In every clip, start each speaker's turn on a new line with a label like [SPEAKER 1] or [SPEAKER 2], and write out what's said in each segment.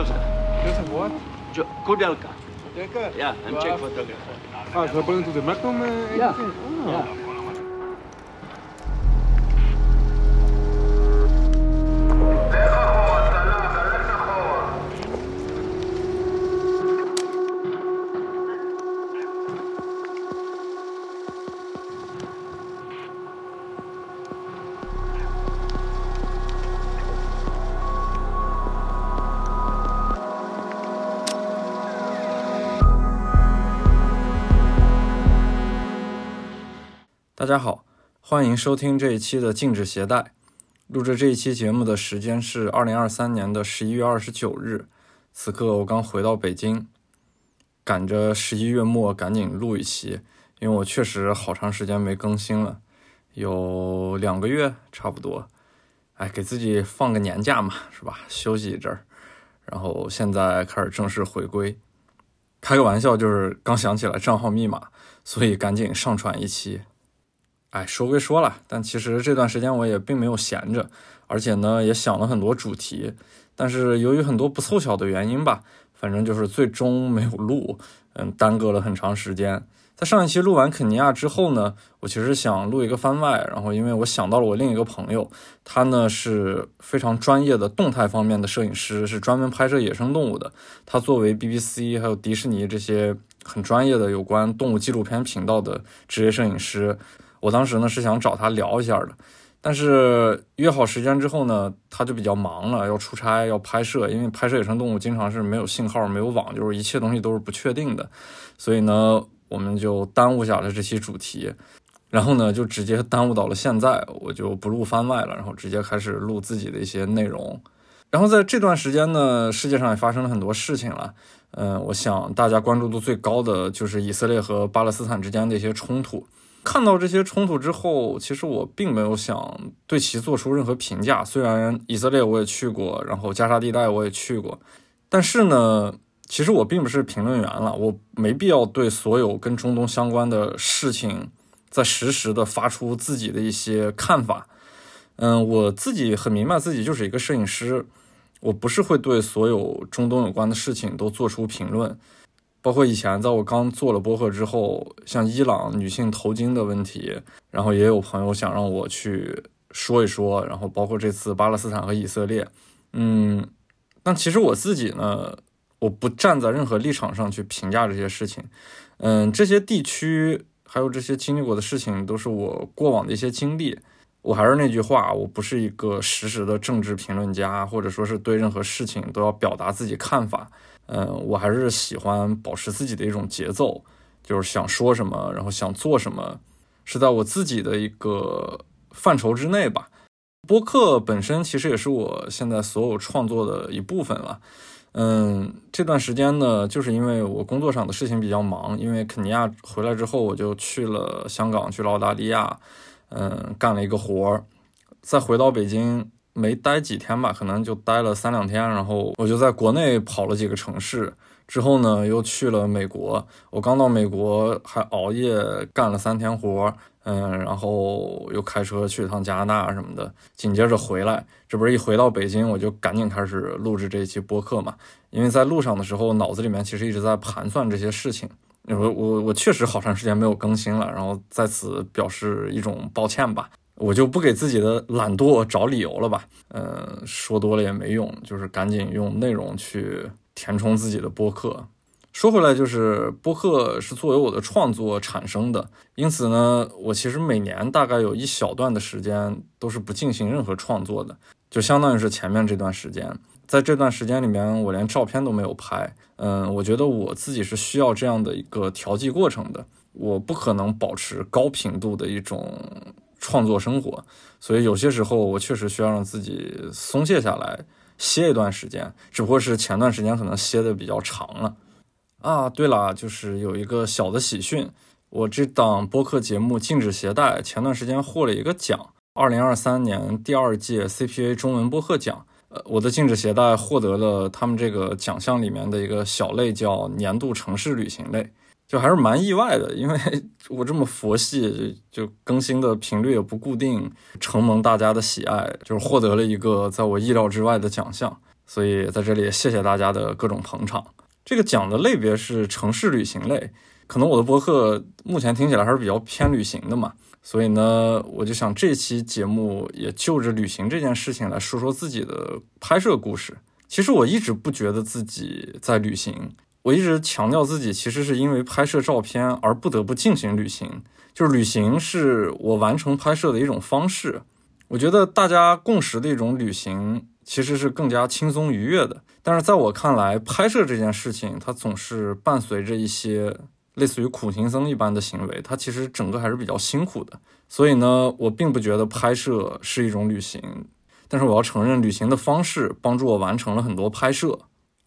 [SPEAKER 1] Joseph.
[SPEAKER 2] Joseph what?
[SPEAKER 1] Jo- Kudelka.
[SPEAKER 2] Dekker?
[SPEAKER 1] Yeah, I'm. Czech photographer.
[SPEAKER 2] Ah, traveling to the Magnum uh,
[SPEAKER 1] Yeah.
[SPEAKER 2] Oh.
[SPEAKER 1] Yeah.
[SPEAKER 3] 大家好，欢迎收听这一期的禁止携带。录制这一期节目的时间是二零二三年的十一月二十九日，此刻我刚回到北京，赶着十一月末赶紧录一期，因为我确实好长时间没更新了，有两个月差不多。哎，给自己放个年假嘛，是吧？休息一阵儿，然后现在开始正式回归。开个玩笑，就是刚想起来账号密码，所以赶紧上传一期。哎，说归说了，但其实这段时间我也并没有闲着，而且呢也想了很多主题，但是由于很多不凑巧的原因吧，反正就是最终没有录，嗯，耽搁了很长时间。在上一期录完肯尼亚之后呢，我其实想录一个番外，然后因为我想到了我另一个朋友，他呢是非常专业的动态方面的摄影师，是专门拍摄野生动物的。他作为 BBC 还有迪士尼这些很专业的有关动物纪录片频道的职业摄影师。我当时呢是想找他聊一下的，但是约好时间之后呢，他就比较忙了，要出差要拍摄，因为拍摄野生动物经常是没有信号、没有网，就是一切东西都是不确定的，所以呢，我们就耽误下了这期主题，然后呢就直接耽误到了现在，我就不录番外了，然后直接开始录自己的一些内容。然后在这段时间呢，世界上也发生了很多事情了。嗯，我想大家关注度最高的就是以色列和巴勒斯坦之间的一些冲突。看到这些冲突之后，其实我并没有想对其做出任何评价。虽然以色列我也去过，然后加沙地带我也去过，但是呢，其实我并不是评论员了，我没必要对所有跟中东相关的事情再实时的发出自己的一些看法。嗯，我自己很明白自己就是一个摄影师，我不是会对所有中东有关的事情都做出评论。包括以前在我刚做了播客之后，像伊朗女性头巾的问题，然后也有朋友想让我去说一说，然后包括这次巴勒斯坦和以色列，嗯，但其实我自己呢，我不站在任何立场上去评价这些事情，嗯，这些地区还有这些经历过的事情，都是我过往的一些经历。我还是那句话，我不是一个实时的政治评论家，或者说是对任何事情都要表达自己看法。嗯，我还是喜欢保持自己的一种节奏，就是想说什么，然后想做什么，是在我自己的一个范畴之内吧。播客本身其实也是我现在所有创作的一部分了。嗯，这段时间呢，就是因为我工作上的事情比较忙，因为肯尼亚回来之后，我就去了香港，去了澳大利亚，嗯，干了一个活儿，再回到北京。没待几天吧，可能就待了三两天，然后我就在国内跑了几个城市，之后呢又去了美国。我刚到美国还熬夜干了三天活，嗯，然后又开车去一趟加拿大什么的，紧接着回来，这不是一回到北京，我就赶紧开始录制这一期播客嘛。因为在路上的时候，脑子里面其实一直在盘算这些事情。我我我确实好长时间没有更新了，然后在此表示一种抱歉吧。我就不给自己的懒惰找理由了吧，嗯，说多了也没用，就是赶紧用内容去填充自己的播客。说回来，就是播客是作为我的创作产生的，因此呢，我其实每年大概有一小段的时间都是不进行任何创作的，就相当于是前面这段时间，在这段时间里面，我连照片都没有拍。嗯，我觉得我自己是需要这样的一个调剂过程的，我不可能保持高频度的一种。创作生活，所以有些时候我确实需要让自己松懈下来，歇一段时间。只不过是前段时间可能歇的比较长了啊。对了，就是有一个小的喜讯，我这档播客节目《禁止携带》前段时间获了一个奖，二零二三年第二届 CPA 中文播客奖。呃，我的《禁止携带》获得了他们这个奖项里面的一个小类，叫年度城市旅行类。就还是蛮意外的，因为 我这么佛系，就更新的频率也不固定，承蒙大家的喜爱，就是获得了一个在我意料之外的奖项，所以在这里也谢谢大家的各种捧场。这个奖的类别是城市旅行类，可能我的博客目前听起来还是比较偏旅行的嘛，所以呢，我就想这期节目也就着旅行这件事情来说说自己的拍摄故事。其实我一直不觉得自己在旅行，我一直强调自己其实是因为拍摄照片而不得不进行旅行，就是旅行是我完成拍摄的一种方式。我觉得大家共识的一种旅行其实是更加轻松愉悦的，但是在我看来，拍摄这件事情它总是伴随着一些类似于苦行僧一般的行为，它其实整个还是比较辛苦的。所以呢，我并不觉得拍摄是一种旅行，但是我要承认，旅行的方式帮助我完成了很多拍摄。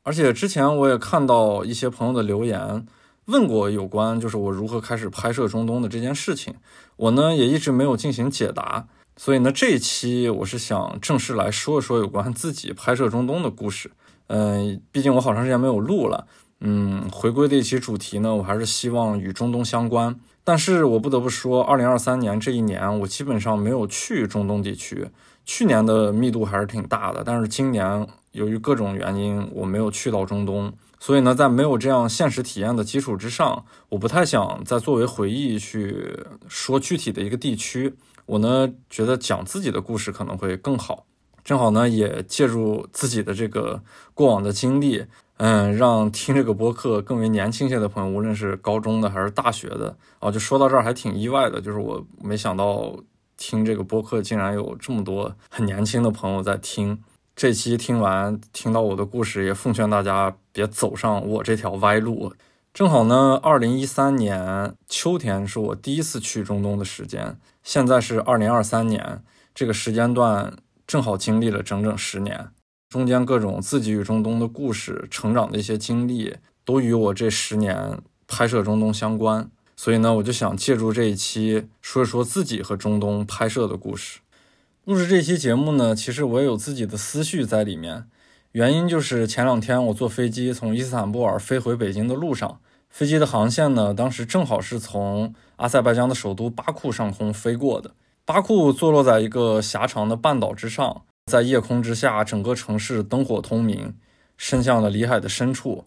[SPEAKER 3] 而且之前我也看到一些朋友的留言，问过有关就是我如何开始拍摄中东的这件事情，我呢也一直没有进行解答。所以呢，这一期我是想正式来说一说有关自己拍摄中东的故事。嗯，毕竟我好长时间没有录了。嗯，回归的一期主题呢，我还是希望与中东相关。但是我不得不说，二零二三年这一年，我基本上没有去中东地区。去年的密度还是挺大的，但是今年由于各种原因，我没有去到中东。所以呢，在没有这样现实体验的基础之上，我不太想再作为回忆去说具体的一个地区。我呢觉得讲自己的故事可能会更好，正好呢也借助自己的这个过往的经历，嗯，让听这个播客更为年轻些的朋友，无论是高中的还是大学的，哦，就说到这儿还挺意外的，就是我没想到听这个播客竟然有这么多很年轻的朋友在听。这期听完听到我的故事，也奉劝大家别走上我这条歪路。正好呢，二零一三年秋天是我第一次去中东的时间。现在是二零二三年，这个时间段正好经历了整整十年，中间各种自己与中东的故事、成长的一些经历，都与我这十年拍摄中东相关。所以呢，我就想借助这一期说一说自己和中东拍摄的故事。录制这期节目呢，其实我也有自己的思绪在里面。原因就是前两天我坐飞机从伊斯坦布尔飞回北京的路上，飞机的航线呢，当时正好是从阿塞拜疆的首都巴库上空飞过的。巴库坐落在一个狭长的半岛之上，在夜空之下，整个城市灯火通明，伸向了里海的深处。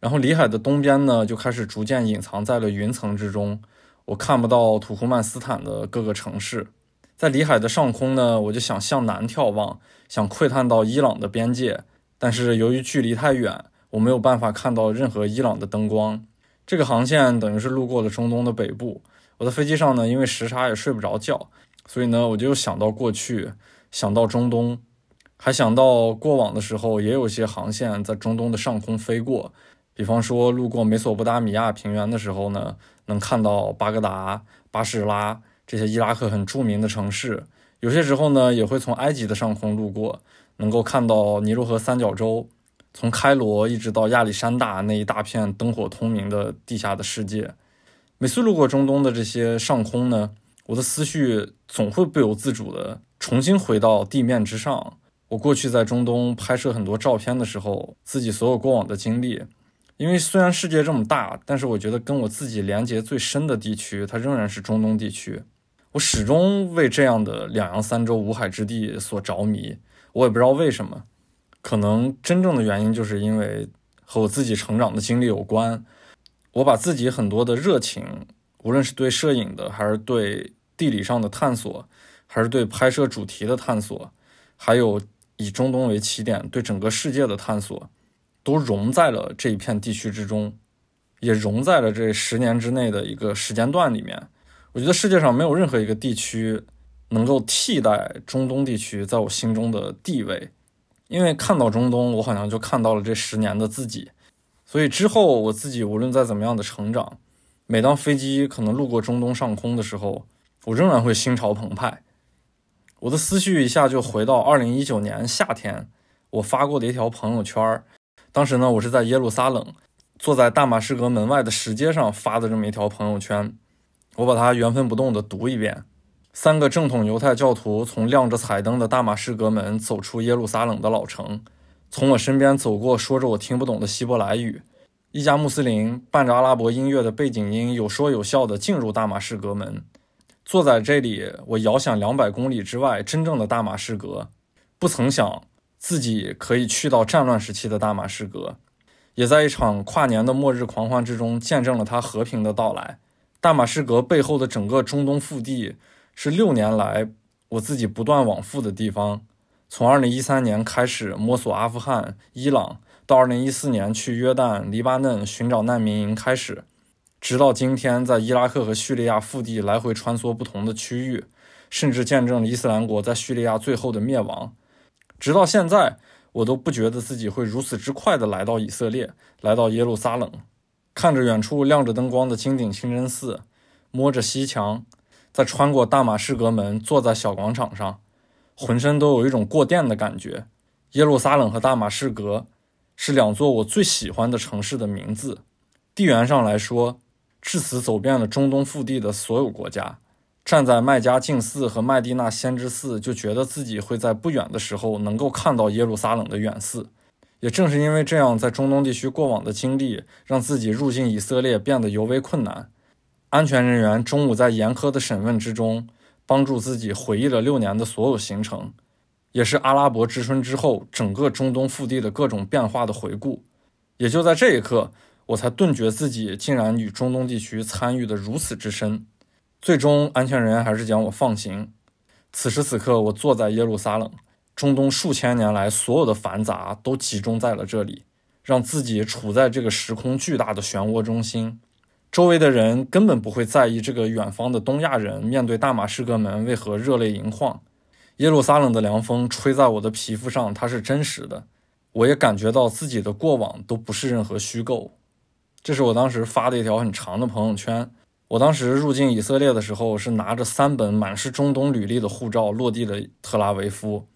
[SPEAKER 3] 然后里海的东边呢，就开始逐渐隐藏在了云层之中，我看不到土库曼斯坦的各个城市。在里海的上空呢，我就想向南眺望，想窥探到伊朗的边界。但是由于距离太远，我没有办法看到任何伊朗的灯光。这个航线等于是路过了中东的北部。我在飞机上呢，因为时差也睡不着觉，所以呢，我就想到过去，想到中东，还想到过往的时候也有些航线在中东的上空飞过。比方说，路过美索不达米亚平原的时候呢，能看到巴格达、巴士拉这些伊拉克很著名的城市。有些时候呢，也会从埃及的上空路过。能够看到尼罗河三角洲，从开罗一直到亚历山大那一大片灯火通明的地下的世界。每次路过中东的这些上空呢，我的思绪总会不由自主的重新回到地面之上。我过去在中东拍摄很多照片的时候，自己所有过往的经历。因为虽然世界这么大，但是我觉得跟我自己连接最深的地区，它仍然是中东地区。我始终为这样的两洋三洲五海之地所着迷。我也不知道为什么，可能真正的原因就是因为和我自己成长的经历有关。我把自己很多的热情，无论是对摄影的，还是对地理上的探索，还是对拍摄主题的探索，还有以中东为起点对整个世界的探索，都融在了这一片地区之中，也融在了这十年之内的一个时间段里面。我觉得世界上没有任何一个地区。能够替代中东地区在我心中的地位，因为看到中东，我好像就看到了这十年的自己。所以之后我自己无论再怎么样的成长，每当飞机可能路过中东上空的时候，我仍然会心潮澎湃。我的思绪一下就回到二零一九年夏天，我发过的一条朋友圈。当时呢，我是在耶路撒冷，坐在大马士革门外的石阶上发的这么一条朋友圈。我把它原封不动的读一遍。三个正统犹太教徒从亮着彩灯的大马士革门走出耶路撒冷的老城，从我身边走过，说着我听不懂的希伯来语。一家穆斯林伴着阿拉伯音乐的背景音，有说有笑地进入大马士革门。坐在这里，我遥想两百公里之外真正的大马士革，不曾想自己可以去到战乱时期的大马士革，也在一场跨年的末日狂欢之中见证了它和平的到来。大马士革背后的整个中东腹地是六年来我自己不断往复的地方。从2013年开始摸索阿富汗、伊朗，到2014年去约旦、黎巴嫩寻找难民营开始，直到今天在伊拉克和叙利亚腹地来回穿梭不同的区域，甚至见证了伊斯兰国在叙利亚最后的灭亡。直到现在，我都不觉得自己会如此之快的来到以色列，来到耶路撒冷。看着远处亮着灯光的金顶清真寺，摸着西墙，再穿过大马士革门，坐在小广场上，浑身都有一种过电的感觉。耶路撒冷和大马士革是两座我最喜欢的城市的名字。地缘上来说，至此走遍了中东腹地的所有国家，站在麦加净寺和麦地那先知寺，就觉得自己会在不远的时候能够看到耶路撒冷的远寺。也正是因为这样，在中东地区过往的经历，让自己入境以色列变得尤为困难。安全人员中午在严苛的审问之中，帮助自己回忆了六年的所有行程，也是阿拉伯之春之后整个中东腹地的各种变化的回顾。也就在这一刻，我才顿觉自己竟然与中东地区参与的如此之深。最终，安全人员还是将我放行。此时此刻，我坐在耶路撒冷。中东数千年来，所有的繁杂都集中在了这里，让自己处在这个时空巨大的漩涡中心。周围的人根本不会在意这个远方的东亚人面对大马士革门为何热泪盈眶。耶路撒冷的凉风吹在我的皮肤上，它是真实的。我也感觉到自己的过往都不是任何虚构。这是我当时发的一条很长的朋友圈。我当时入境以色列的时候，是拿着三本满是中东履历的护照落地的特拉维夫。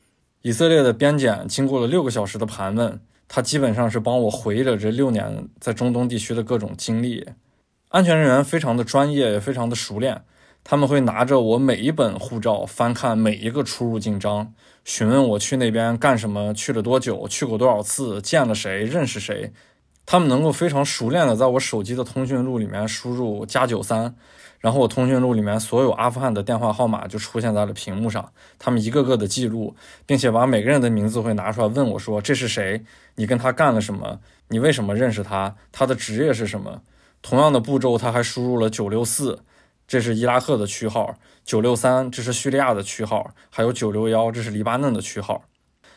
[SPEAKER 3] 以色列的边检经过了六个小时的盘问，他基本上是帮我回忆了这六年在中东地区的各种经历。安全人员非常的专业，也非常的熟练，他们会拿着我每一本护照翻看每一个出入境章，询问我去那边干什么，去了多久，去过多少次，见了谁，认识谁。他们能够非常熟练的在我手机的通讯录里面输入加九三。然后我通讯录里面所有阿富汗的电话号码就出现在了屏幕上，他们一个个的记录，并且把每个人的名字会拿出来问我说：“这是谁？你跟他干了什么？你为什么认识他？他的职业是什么？”同样的步骤，他还输入了九六四，这是伊拉克的区号；九六三，这是叙利亚的区号；还有九六幺，这是黎巴嫩的区号。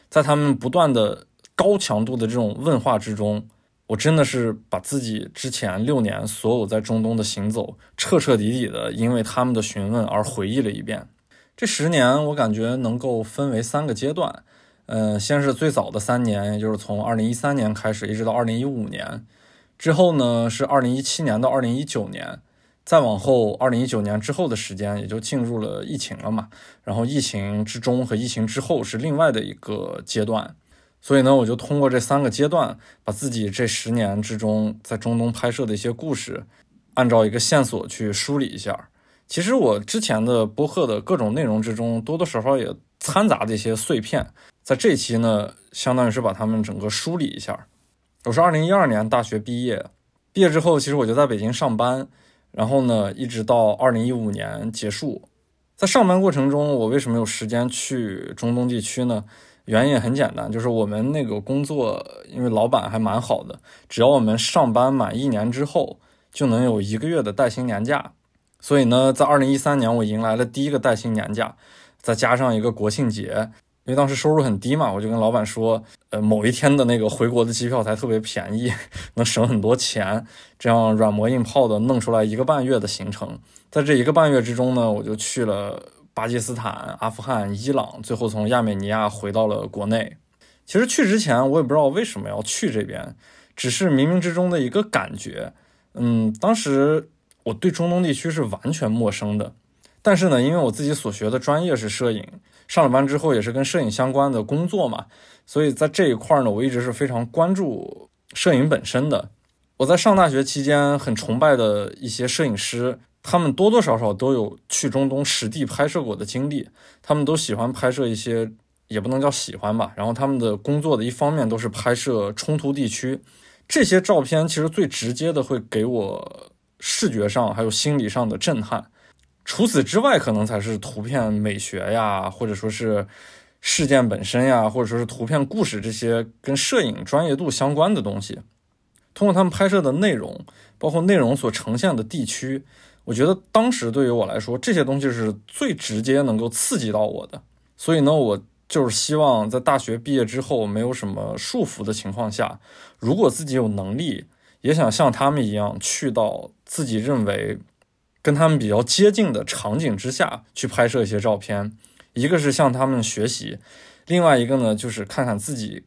[SPEAKER 3] 在他们不断的高强度的这种问话之中。我真的是把自己之前六年所有在中东的行走，彻彻底底的因为他们的询问而回忆了一遍。这十年，我感觉能够分为三个阶段。嗯，先是最早的三年，也就是从二零一三年开始，一直到二零一五年。之后呢，是二零一七年到二零一九年。再往后，二零一九年之后的时间，也就进入了疫情了嘛。然后疫情之中和疫情之后是另外的一个阶段。所以呢，我就通过这三个阶段，把自己这十年之中在中东拍摄的一些故事，按照一个线索去梳理一下。其实我之前的播客的各种内容之中，多多少少也掺杂的一些碎片，在这期呢，相当于是把它们整个梳理一下。我是二零一二年大学毕业，毕业之后，其实我就在北京上班，然后呢，一直到二零一五年结束。在上班过程中，我为什么有时间去中东地区呢？原因也很简单，就是我们那个工作，因为老板还蛮好的，只要我们上班满一年之后，就能有一个月的带薪年假。所以呢，在二零一三年，我迎来了第一个带薪年假，再加上一个国庆节，因为当时收入很低嘛，我就跟老板说，呃，某一天的那个回国的机票才特别便宜，能省很多钱，这样软磨硬泡的弄出来一个半月的行程。在这一个半月之中呢，我就去了。巴基斯坦、阿富汗、伊朗，最后从亚美尼亚回到了国内。其实去之前，我也不知道为什么要去这边，只是冥冥之中的一个感觉。嗯，当时我对中东地区是完全陌生的。但是呢，因为我自己所学的专业是摄影，上了班之后也是跟摄影相关的工作嘛，所以在这一块呢，我一直是非常关注摄影本身的。我在上大学期间很崇拜的一些摄影师。他们多多少少都有去中东实地拍摄过的经历，他们都喜欢拍摄一些，也不能叫喜欢吧。然后他们的工作的一方面都是拍摄冲突地区，这些照片其实最直接的会给我视觉上还有心理上的震撼。除此之外，可能才是图片美学呀，或者说是事件本身呀，或者说是图片故事这些跟摄影专业度相关的东西。通过他们拍摄的内容，包括内容所呈现的地区，我觉得当时对于我来说，这些东西是最直接能够刺激到我的。所以呢，我就是希望在大学毕业之后，没有什么束缚的情况下，如果自己有能力，也想像他们一样去到自己认为跟他们比较接近的场景之下去拍摄一些照片。一个是向他们学习，另外一个呢，就是看看自己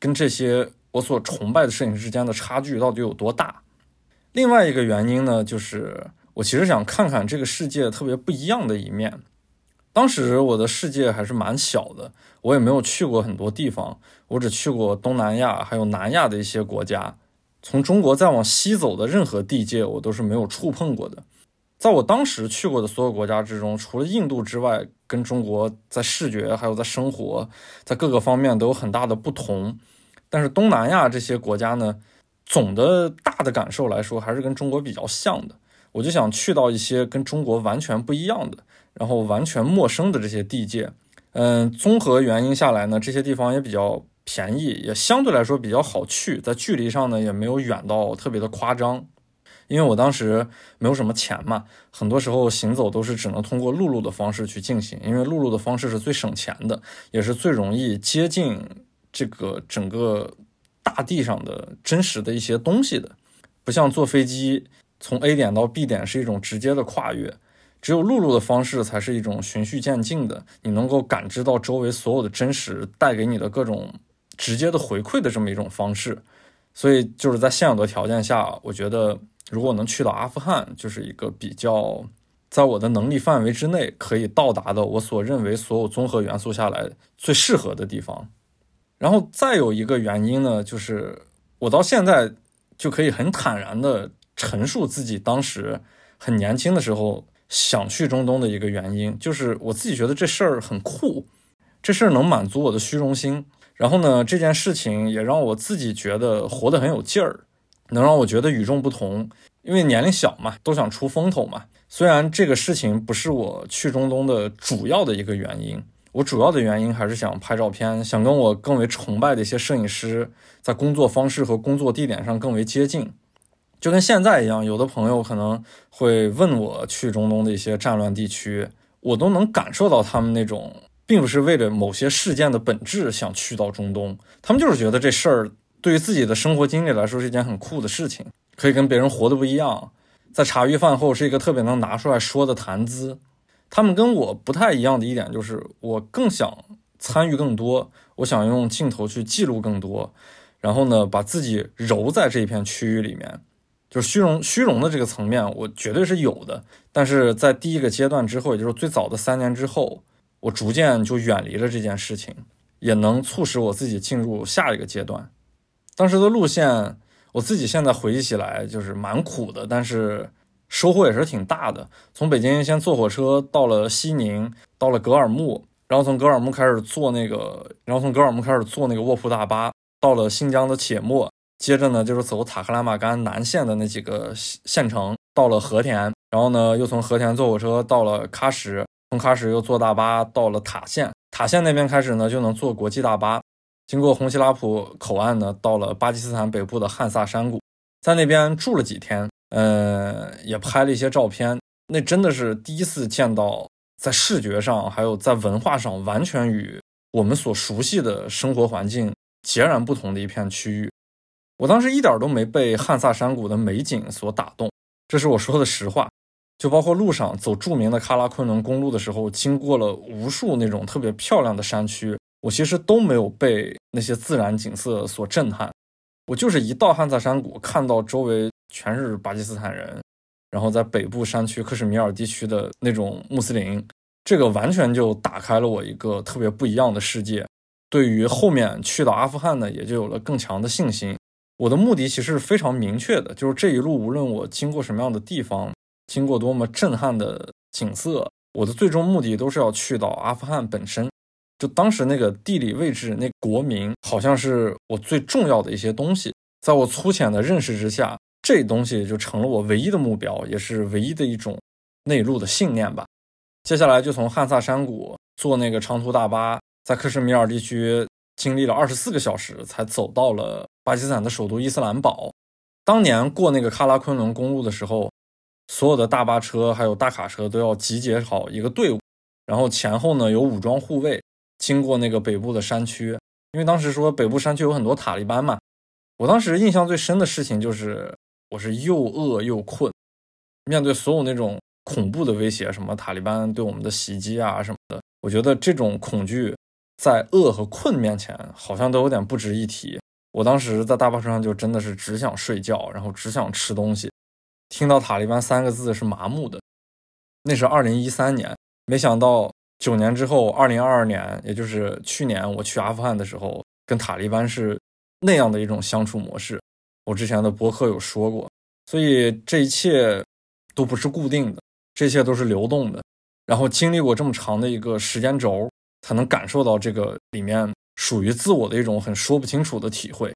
[SPEAKER 3] 跟这些。我所崇拜的摄影师之间的差距到底有多大？另外一个原因呢，就是我其实想看看这个世界特别不一样的一面。当时我的世界还是蛮小的，我也没有去过很多地方，我只去过东南亚还有南亚的一些国家。从中国再往西走的任何地界，我都是没有触碰过的。在我当时去过的所有国家之中，除了印度之外，跟中国在视觉还有在生活在各个方面都有很大的不同。但是东南亚这些国家呢，总的大的感受来说，还是跟中国比较像的。我就想去到一些跟中国完全不一样的，然后完全陌生的这些地界。嗯，综合原因下来呢，这些地方也比较便宜，也相对来说比较好去，在距离上呢也没有远到特别的夸张。因为我当时没有什么钱嘛，很多时候行走都是只能通过陆路的方式去进行，因为陆路的方式是最省钱的，也是最容易接近。这个整个大地上的真实的一些东西的，不像坐飞机从 A 点到 B 点是一种直接的跨越，只有陆路的方式才是一种循序渐进的，你能够感知到周围所有的真实带给你的各种直接的回馈的这么一种方式。所以就是在现有的条件下，我觉得如果能去到阿富汗，就是一个比较在我的能力范围之内可以到达的，我所认为所有综合元素下来最适合的地方。然后再有一个原因呢，就是我到现在就可以很坦然的陈述自己当时很年轻的时候想去中东的一个原因，就是我自己觉得这事儿很酷，这事儿能满足我的虚荣心。然后呢，这件事情也让我自己觉得活得很有劲儿，能让我觉得与众不同。因为年龄小嘛，都想出风头嘛。虽然这个事情不是我去中东的主要的一个原因。我主要的原因还是想拍照片，想跟我更为崇拜的一些摄影师在工作方式和工作地点上更为接近，就跟现在一样。有的朋友可能会问我去中东的一些战乱地区，我都能感受到他们那种并不是为了某些事件的本质想去到中东，他们就是觉得这事儿对于自己的生活经历来说是一件很酷的事情，可以跟别人活的不一样，在茶余饭后是一个特别能拿出来说的谈资。他们跟我不太一样的一点就是，我更想参与更多，我想用镜头去记录更多，然后呢，把自己揉在这一片区域里面，就是虚荣虚荣的这个层面，我绝对是有的。但是在第一个阶段之后，也就是最早的三年之后，我逐渐就远离了这件事情，也能促使我自己进入下一个阶段。当时的路线，我自己现在回忆起来就是蛮苦的，但是。收获也是挺大的。从北京先坐火车到了西宁，到了格尔木，然后从格尔木开始坐那个，然后从格尔木开始坐那个卧铺大巴，到了新疆的且末，接着呢就是走塔克拉玛干南线的那几个县城，到了和田，然后呢又从和田坐火车到了喀什，从喀什又坐大巴到了塔县，塔县那边开始呢就能坐国际大巴，经过红旗拉普口岸呢，到了巴基斯坦北部的汉萨山谷，在那边住了几天。呃，也拍了一些照片，那真的是第一次见到在视觉上还有在文化上完全与我们所熟悉的生活环境截然不同的一片区域。我当时一点都没被汉萨山谷的美景所打动，这是我说的实话。就包括路上走著名的喀拉昆仑公路的时候，经过了无数那种特别漂亮的山区，我其实都没有被那些自然景色所震撼。我就是一到汉萨山谷，看到周围。全是巴基斯坦人，然后在北部山区克什米尔地区的那种穆斯林，这个完全就打开了我一个特别不一样的世界。对于后面去到阿富汗呢，也就有了更强的信心。我的目的其实是非常明确的，就是这一路无论我经过什么样的地方，经过多么震撼的景色，我的最终目的都是要去到阿富汗本身。就当时那个地理位置，那国名好像是我最重要的一些东西，在我粗浅的认识之下。这东西就成了我唯一的目标，也是唯一的一种内陆的信念吧。接下来就从汉萨山谷坐那个长途大巴，在克什米尔地区经历了二十四个小时才走到了巴基斯坦的首都伊斯兰堡。当年过那个喀拉昆仑公路的时候，所有的大巴车还有大卡车都要集结好一个队伍，然后前后呢有武装护卫，经过那个北部的山区。因为当时说北部山区有很多塔利班嘛，我当时印象最深的事情就是我是又饿又困，面对所有那种恐怖的威胁，什么塔利班对我们的袭击啊什么的，我觉得这种恐惧在饿和困面前好像都有点不值一提。我当时在大巴车上就真的是只想睡觉，然后只想吃东西，听到塔利班三个字是麻木的。那是二零一三年，没想到九年之后，二零二二年，也就是去年我去阿富汗的时候，跟塔利班是那样的一种相处模式。我之前的博客有说过，所以这一切都不是固定的，这些都是流动的。然后经历过这么长的一个时间轴，才能感受到这个里面。属于自我的一种很说不清楚的体会。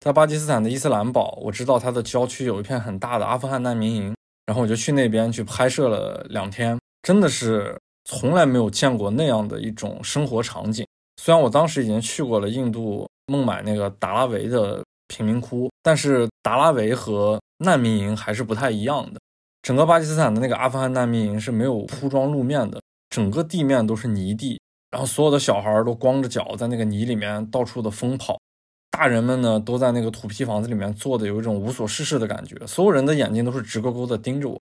[SPEAKER 3] 在巴基斯坦的伊斯兰堡，我知道它的郊区有一片很大的阿富汗难民营，然后我就去那边去拍摄了两天，真的是从来没有见过那样的一种生活场景。虽然我当时已经去过了印度孟买那个达拉维的贫民窟，但是达拉维和难民营还是不太一样的。整个巴基斯坦的那个阿富汗难民营是没有铺装路面的，整个地面都是泥地。然后所有的小孩都光着脚在那个泥里面到处的疯跑，大人们呢都在那个土坯房子里面坐的有一种无所事事的感觉，所有人的眼睛都是直勾勾的盯着我。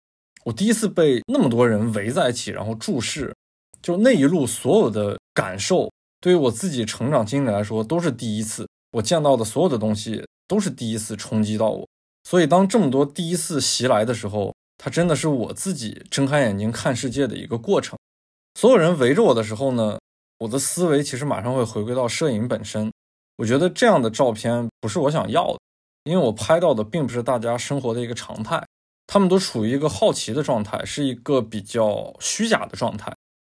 [SPEAKER 3] 我第一次被那么多人围在一起，然后注视，就那一路所有的感受，对于我自己成长经历来说都是第一次。我见到的所有的东西都是第一次冲击到我，所以当这么多第一次袭来的时候，它真的是我自己睁开眼睛看世界的一个过程。所有人围着我的时候呢？我的思维其实马上会回归到摄影本身，我觉得这样的照片不是我想要的，因为我拍到的并不是大家生活的一个常态，他们都处于一个好奇的状态，是一个比较虚假的状态，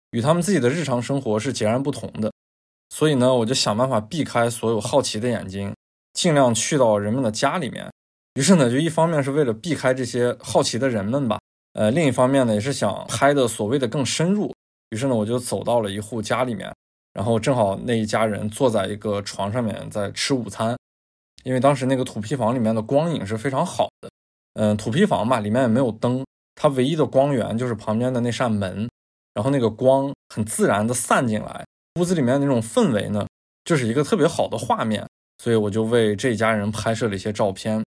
[SPEAKER 3] 与他们自己的日常生活是截然不同的。所以呢，我就想办法避开所有好奇的眼睛，尽量去到人们的家里面。于是呢，就一方面是为了避开这些好奇的人们吧，呃，另一方面呢，也是想拍的所谓的更深入。于是呢，我就走到了一户家里面，然后正好那一家人坐在一个床上面在吃午餐，因为当时那个土坯房里面的光影是非常好的，嗯，土坯房嘛，里面也没有灯，它唯一的光源就是旁边的那扇门，然后那个光很自然的散进来，屋子里面那种氛围呢，就是一个特别好的画面，所以我就为这一家人拍摄了一些照片。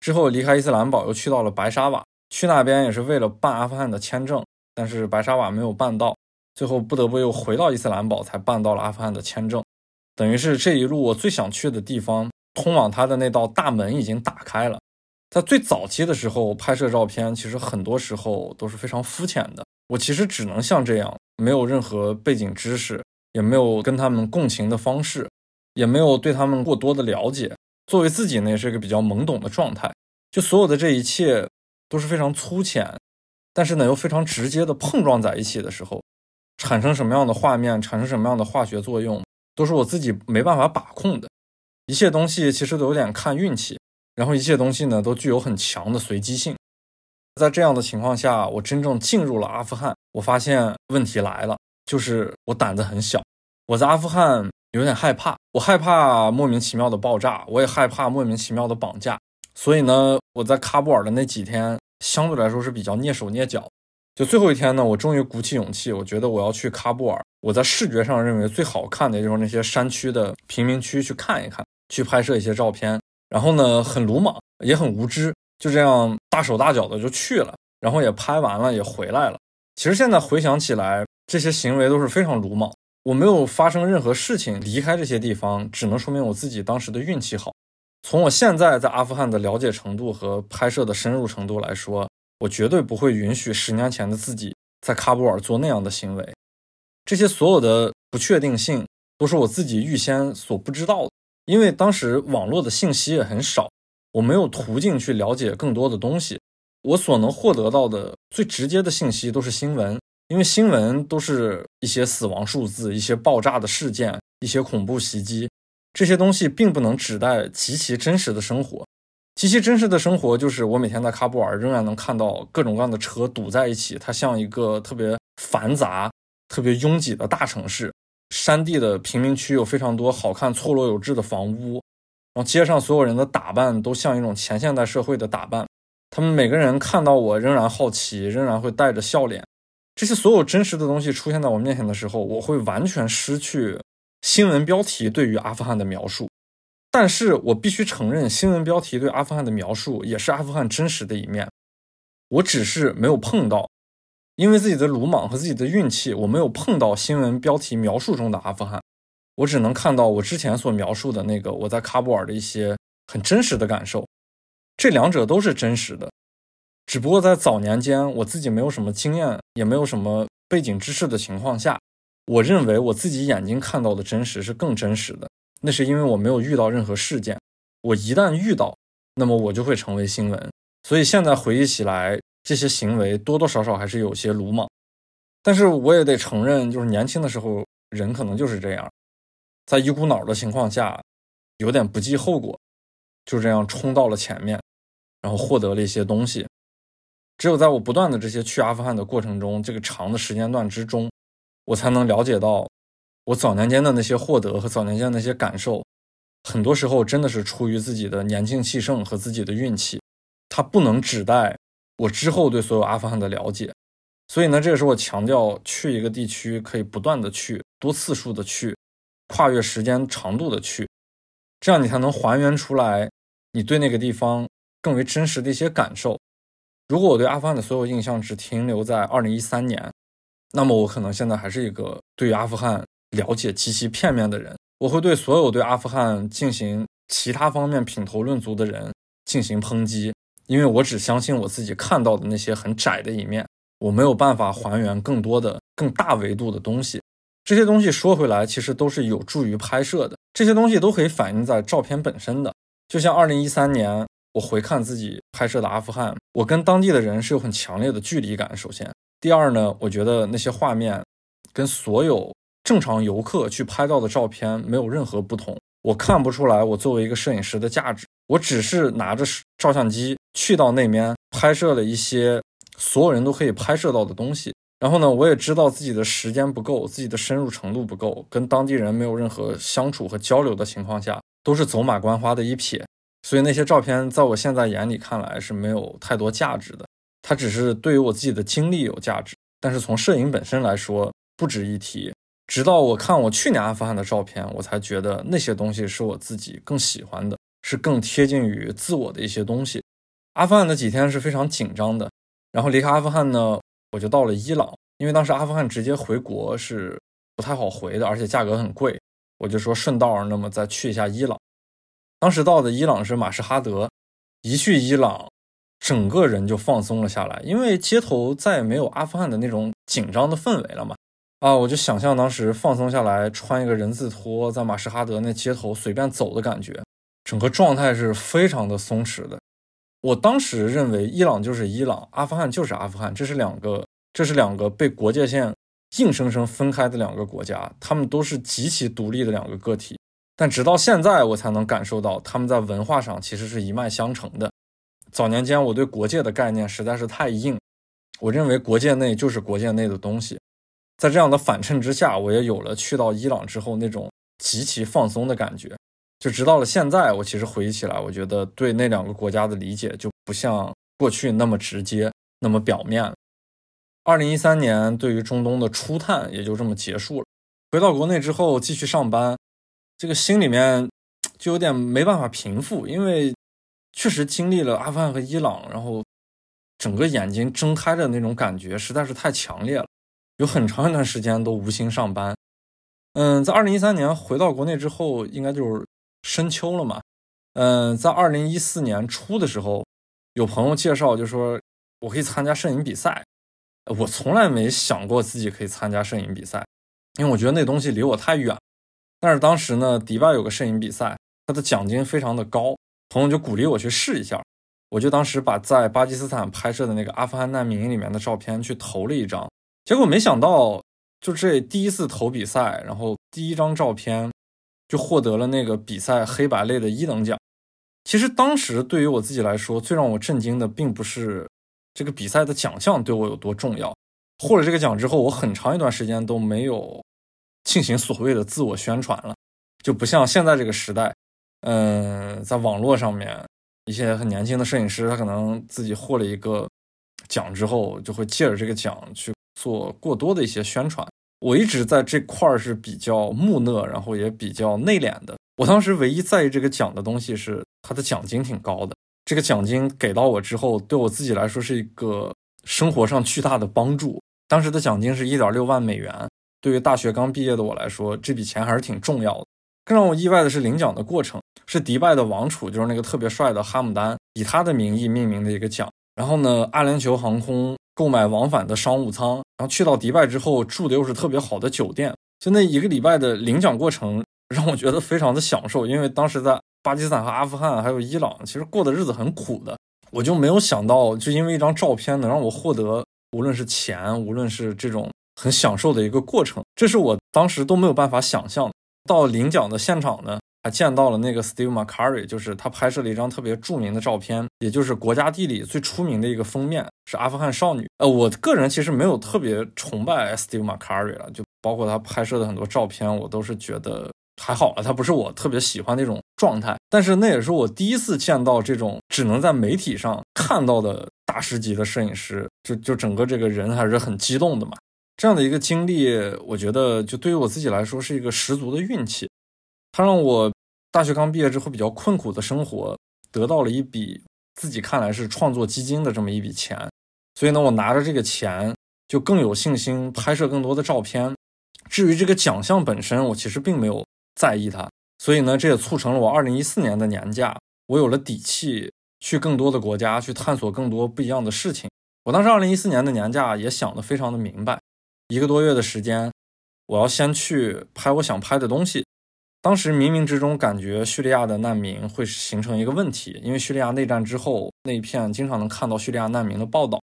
[SPEAKER 3] 之后离开伊斯兰堡，又去到了白沙瓦，去那边也是为了办阿富汗的签证，但是白沙瓦没有办到。最后不得不又回到伊斯兰堡，才办到了阿富汗的签证。等于是这一路我最想去的地方，通往它的那道大门已经打开了。在最早期的时候拍摄照片，其实很多时候都是非常肤浅的。我其实只能像这样，没有任何背景知识，也没有跟他们共情的方式，也没有对他们过多的了解。作为自己呢，也是一个比较懵懂的状态。就所有的这一切都是非常粗浅，但是呢又非常直接的碰撞在一起的时候。产生什么样的画面，产生什么样的化学作用，都是我自己没办法把控的。一切东西其实都有点看运气，然后一切东西呢都具有很强的随机性。在这样的情况下，我真正进入了阿富汗，我发现问题来了，就是我胆子很小。我在阿富汗有点害怕，我害怕莫名其妙的爆炸，我也害怕莫名其妙的绑架。所以呢，我在喀布尔的那几天相对来说是比较蹑手蹑脚。就最后一天呢，我终于鼓起勇气，我觉得我要去喀布尔。我在视觉上认为最好看的就是那些山区的贫民区去看一看，去拍摄一些照片。然后呢，很鲁莽，也很无知，就这样大手大脚的就去了，然后也拍完了，也回来了。其实现在回想起来，这些行为都是非常鲁莽。我没有发生任何事情离开这些地方，只能说明我自己当时的运气好。从我现在在阿富汗的了解程度和拍摄的深入程度来说。我绝对不会允许十年前的自己在喀布尔做那样的行为。这些所有的不确定性都是我自己预先所不知道的，因为当时网络的信息也很少，我没有途径去了解更多的东西。我所能获得到的最直接的信息都是新闻，因为新闻都是一些死亡数字、一些爆炸的事件、一些恐怖袭击，这些东西并不能指代极其真实的生活。极其真实的生活，就是我每天在喀布尔仍然能看到各种各样的车堵在一起，它像一个特别繁杂、特别拥挤的大城市。山地的贫民区有非常多好看、错落有致的房屋，然后街上所有人的打扮都像一种前现代社会的打扮。他们每个人看到我仍然好奇，仍然会带着笑脸。这些所有真实的东西出现在我面前的时候，我会完全失去新闻标题对于阿富汗的描述。但是我必须承认，新闻标题对阿富汗的描述也是阿富汗真实的一面。我只是没有碰到。因为自己的鲁莽和自己的运气，我没有碰到新闻标题描述中的阿富汗，我只能看到我之前所描述的那个我在喀布尔的一些很真实的感受。这两者都是真实的，只不过在早年间我自己没有什么经验，也没有什么背景知识的情况下，我认为我自己眼睛看到的真实是更真实的。那是因为我没有遇到任何事件，我一旦遇到，那么我就会成为新闻。所以现在回忆起来。这些行为多多少少还是有些鲁莽，但是我也得承认，就是年轻的时候人可能就是这样，在一股脑的情况下，有点不计后果，就这样冲到了前面，然后获得了一些东西。只有在我不断的这些去阿富汗的过程中，这个长的时间段之中，我才能了解到，我早年间的那些获得和早年间的那些感受，很多时候真的是出于自己的年轻气盛和自己的运气，它不能指代。我之后对所有阿富汗的了解，所以呢，这个时候我强调去一个地区可以不断的去，多次数的去，跨越时间长度的去，这样你才能还原出来你对那个地方更为真实的一些感受。如果我对阿富汗的所有印象只停留在二零一三年，那么我可能现在还是一个对于阿富汗了解极其片面的人。我会对所有对阿富汗进行其他方面品头论足的人进行抨击。因为我只相信我自己看到的那些很窄的一面，我没有办法还原更多的、更大维度的东西。这些东西说回来，其实都是有助于拍摄的。这些东西都可以反映在照片本身的。就像二零一三年，我回看自己拍摄的阿富汗，我跟当地的人是有很强烈的距离感。首先，第二呢，我觉得那些画面跟所有正常游客去拍到的照片没有任何不同。我看不出来我作为一个摄影师的价值，我只是拿着照相机去到那边拍摄了一些所有人都可以拍摄到的东西。然后呢，我也知道自己的时间不够，自己的深入程度不够，跟当地人没有任何相处和交流的情况下，都是走马观花的一瞥。所以那些照片在我现在眼里看来是没有太多价值的，它只是对于我自己的经历有价值，但是从摄影本身来说不值一提。直到我看我去年阿富汗的照片，我才觉得那些东西是我自己更喜欢的，是更贴近于自我的一些东西。阿富汗的几天是非常紧张的，然后离开阿富汗呢，我就到了伊朗，因为当时阿富汗直接回国是不太好回的，而且价格很贵，我就说顺道那么再去一下伊朗。当时到的伊朗是马什哈德，一去伊朗，整个人就放松了下来，因为街头再也没有阿富汗的那种紧张的氛围了嘛。啊，我就想象当时放松下来，穿一个人字拖，在马什哈德那街头随便走的感觉，整个状态是非常的松弛的。我当时认为伊朗就是伊朗，阿富汗就是阿富汗，这是两个，这是两个被国界线硬生生分开的两个国家，他们都是极其独立的两个个体。但直到现在，我才能感受到他们在文化上其实是一脉相承的。早年间我对国界的概念实在是太硬，我认为国界内就是国界内的东西。在这样的反衬之下，我也有了去到伊朗之后那种极其放松的感觉。就直到了现在，我其实回忆起来，我觉得对那两个国家的理解就不像过去那么直接、那么表面。二零一三年对于中东的初探也就这么结束了。回到国内之后继续上班，这个心里面就有点没办法平复，因为确实经历了阿富汗和伊朗，然后整个眼睛睁开的那种感觉实在是太强烈了。有很长一段时间都无心上班，嗯，在二零一三年回到国内之后，应该就是深秋了嘛，嗯，在二零一四年初的时候，有朋友介绍就说我可以参加摄影比赛，我从来没想过自己可以参加摄影比赛，因为我觉得那东西离我太远。但是当时呢，迪拜有个摄影比赛，它的奖金非常的高，朋友就鼓励我去试一下，我就当时把在巴基斯坦拍摄的那个阿富汗难民里面的照片去投了一张。结果没想到，就这第一次投比赛，然后第一张照片就获得了那个比赛黑白类的一等奖。其实当时对于我自己来说，最让我震惊的并不是这个比赛的奖项对我有多重要。获了这个奖之后，我很长一段时间都没有进行所谓的自我宣传了，就不像现在这个时代，嗯，在网络上面，一些很年轻的摄影师，他可能自己获了一个奖之后，就会借着这个奖去做过多的一些宣传。我一直在这块儿是比较木讷，然后也比较内敛的。我当时唯一在意这个奖的东西是它的奖金挺高的。这个奖金给到我之后，对我自己来说是一个生活上巨大的帮助。当时的奖金是一点六万美元，对于大学刚毕业的我来说，这笔钱还是挺重要的。更让我意外的是，领奖的过程是迪拜的王储，就是那个特别帅的哈姆丹，以他的名义命名的一个奖。然后呢，阿联酋航空购买往返的商务舱，然后去到迪拜之后住的又是特别好的酒店，就那一个礼拜的领奖过程。让我觉得非常的享受，因为当时在巴基斯坦和阿富汗还有伊朗，其实过的日子很苦的。我就没有想到，就因为一张照片能让我获得无论是钱，无论是这种很享受的一个过程，这是我当时都没有办法想象。到领奖的现场呢，还见到了那个 Steve McCurry，就是他拍摄了一张特别著名的照片，也就是国家地理最出名的一个封面，是阿富汗少女。呃，我个人其实没有特别崇拜 Steve McCurry 了，就包括他拍摄的很多照片，我都是觉得。还好了，他不是我特别喜欢那种状态，但是那也是我第一次见到这种只能在媒体上看到的大师级的摄影师，就就整个这个人还是很激动的嘛。这样的一个经历，我觉得就对于我自己来说是一个十足的运气，它让我大学刚毕业之后比较困苦的生活得到了一笔自己看来是创作基金的这么一笔钱，所以呢，我拿着这个钱就更有信心拍摄更多的照片。至于这个奖项本身，我其实并没有。在意它，所以呢，这也促成了我二零一四年的年假，我有了底气去更多的国家去探索更多不一样的事情。我当时二零一四年的年假也想得非常的明白，一个多月的时间，我要先去拍我想拍的东西。当时冥冥之中感觉叙利亚的难民会形成一个问题，因为叙利亚内战之后那一片经常能看到叙利亚难民的报道，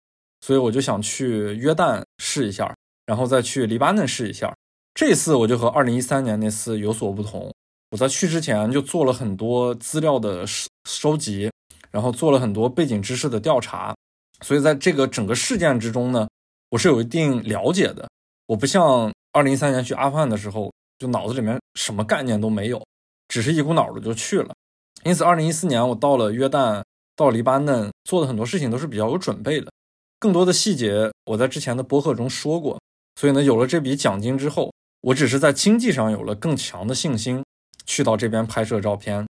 [SPEAKER 3] 所以我就想去约旦试一下，然后再去黎巴嫩试一下。这次我就和二零一三年那次有所不同，我在去之前就做了很多资料的收收集，然后做了很多背景知识的调查，所以在这个整个事件之中呢，我是有一定了解的。我不像二零一三年去阿富汗的时候，就脑子里面什么概念都没有，只是一股脑的就去了。因此，二零一四年我到了约旦，到黎巴嫩，做的很多事情都是比较有准备的。更多的细节我在之前的播客中说过，所以呢，有了这笔奖金之后。我只是在经济上有了更强的信心，去到这边拍摄照片。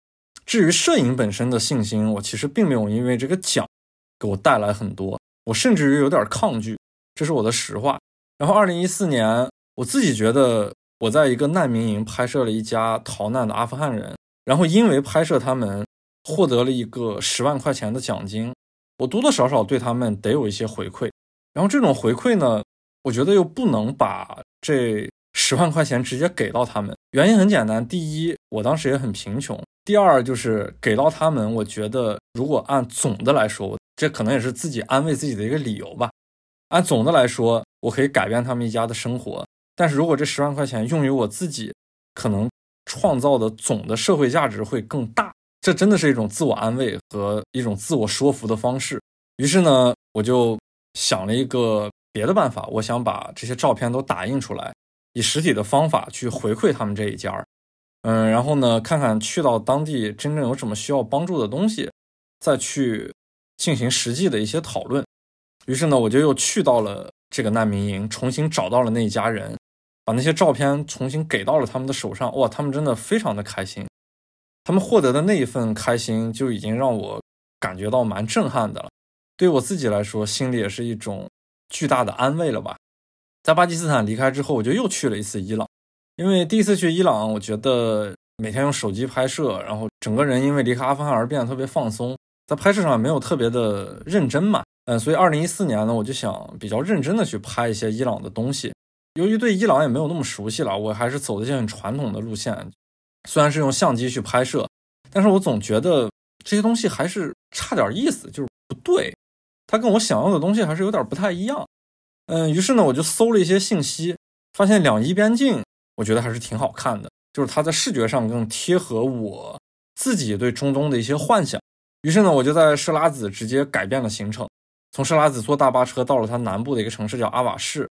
[SPEAKER 3] 至于摄影本身的信心，我其实并没有因为这个奖给我带来很多，我甚至于有点抗拒，这是我的实话。然后，二零一四年，我自己觉得我在一个难民营拍摄了一家逃难的阿富汗人，然后因为拍摄他们获得了一个十万块钱的奖金，我多多少少对他们得有一些回馈。然后这种回馈呢，我觉得又不能把这。十万块钱直接给到他们，原因很简单。第一，我当时也很贫穷；第二，就是给到他们，我觉得如果按总的来说，这可能也是自己安慰自己的一个理由吧。按总的来说，我可以改变他们一家的生活。但是如果这十万块钱用于我自己，可能创造的总的社会价值会更大。这真的是一种自我安慰和一种自我说服的方式。于是呢，我就想了一个别的办法，我想把这些照片都打印出来。以实体的方法去回馈他们这一家儿嗯，然后呢，看看去到当地真正有什么需要帮助的东西，再去进行实际的一些讨论。于是呢，我就又去到了这个难民营，重新找到了那一家人，把那些照片重新给到了他们的手上。哇，他们真的非常的开心，他们获得的那一份开心就已经让我感觉到蛮震撼的了。对我自己来说，心里也是一种巨大的安慰了吧。在巴基斯坦离开之后，我就又去了一次伊朗，因为第一次去伊朗，我觉得每天用手机拍摄，然后整个人因为离开阿富汗而变得特别放松，在拍摄上没有特别的认真嘛，嗯，所以二零一四年呢，我就想比较认真的去拍一些伊朗的东西。由于对伊朗也没有那么熟悉了，我还是走的一些很传统的路线，虽然是用相机去拍摄，但是我总觉得这些东西还是差点意思，就是不对，它跟我想要的东西还是有点不太一样。嗯，于是呢，我就搜了一些信息，发现两伊边境，我觉得还是挺好看的，就是它在视觉上更贴合我自己对中东的一些幻想。于是呢，我就在设拉子直接改变了行程，从设拉子坐大巴车到了它南部的一个城市叫阿瓦士，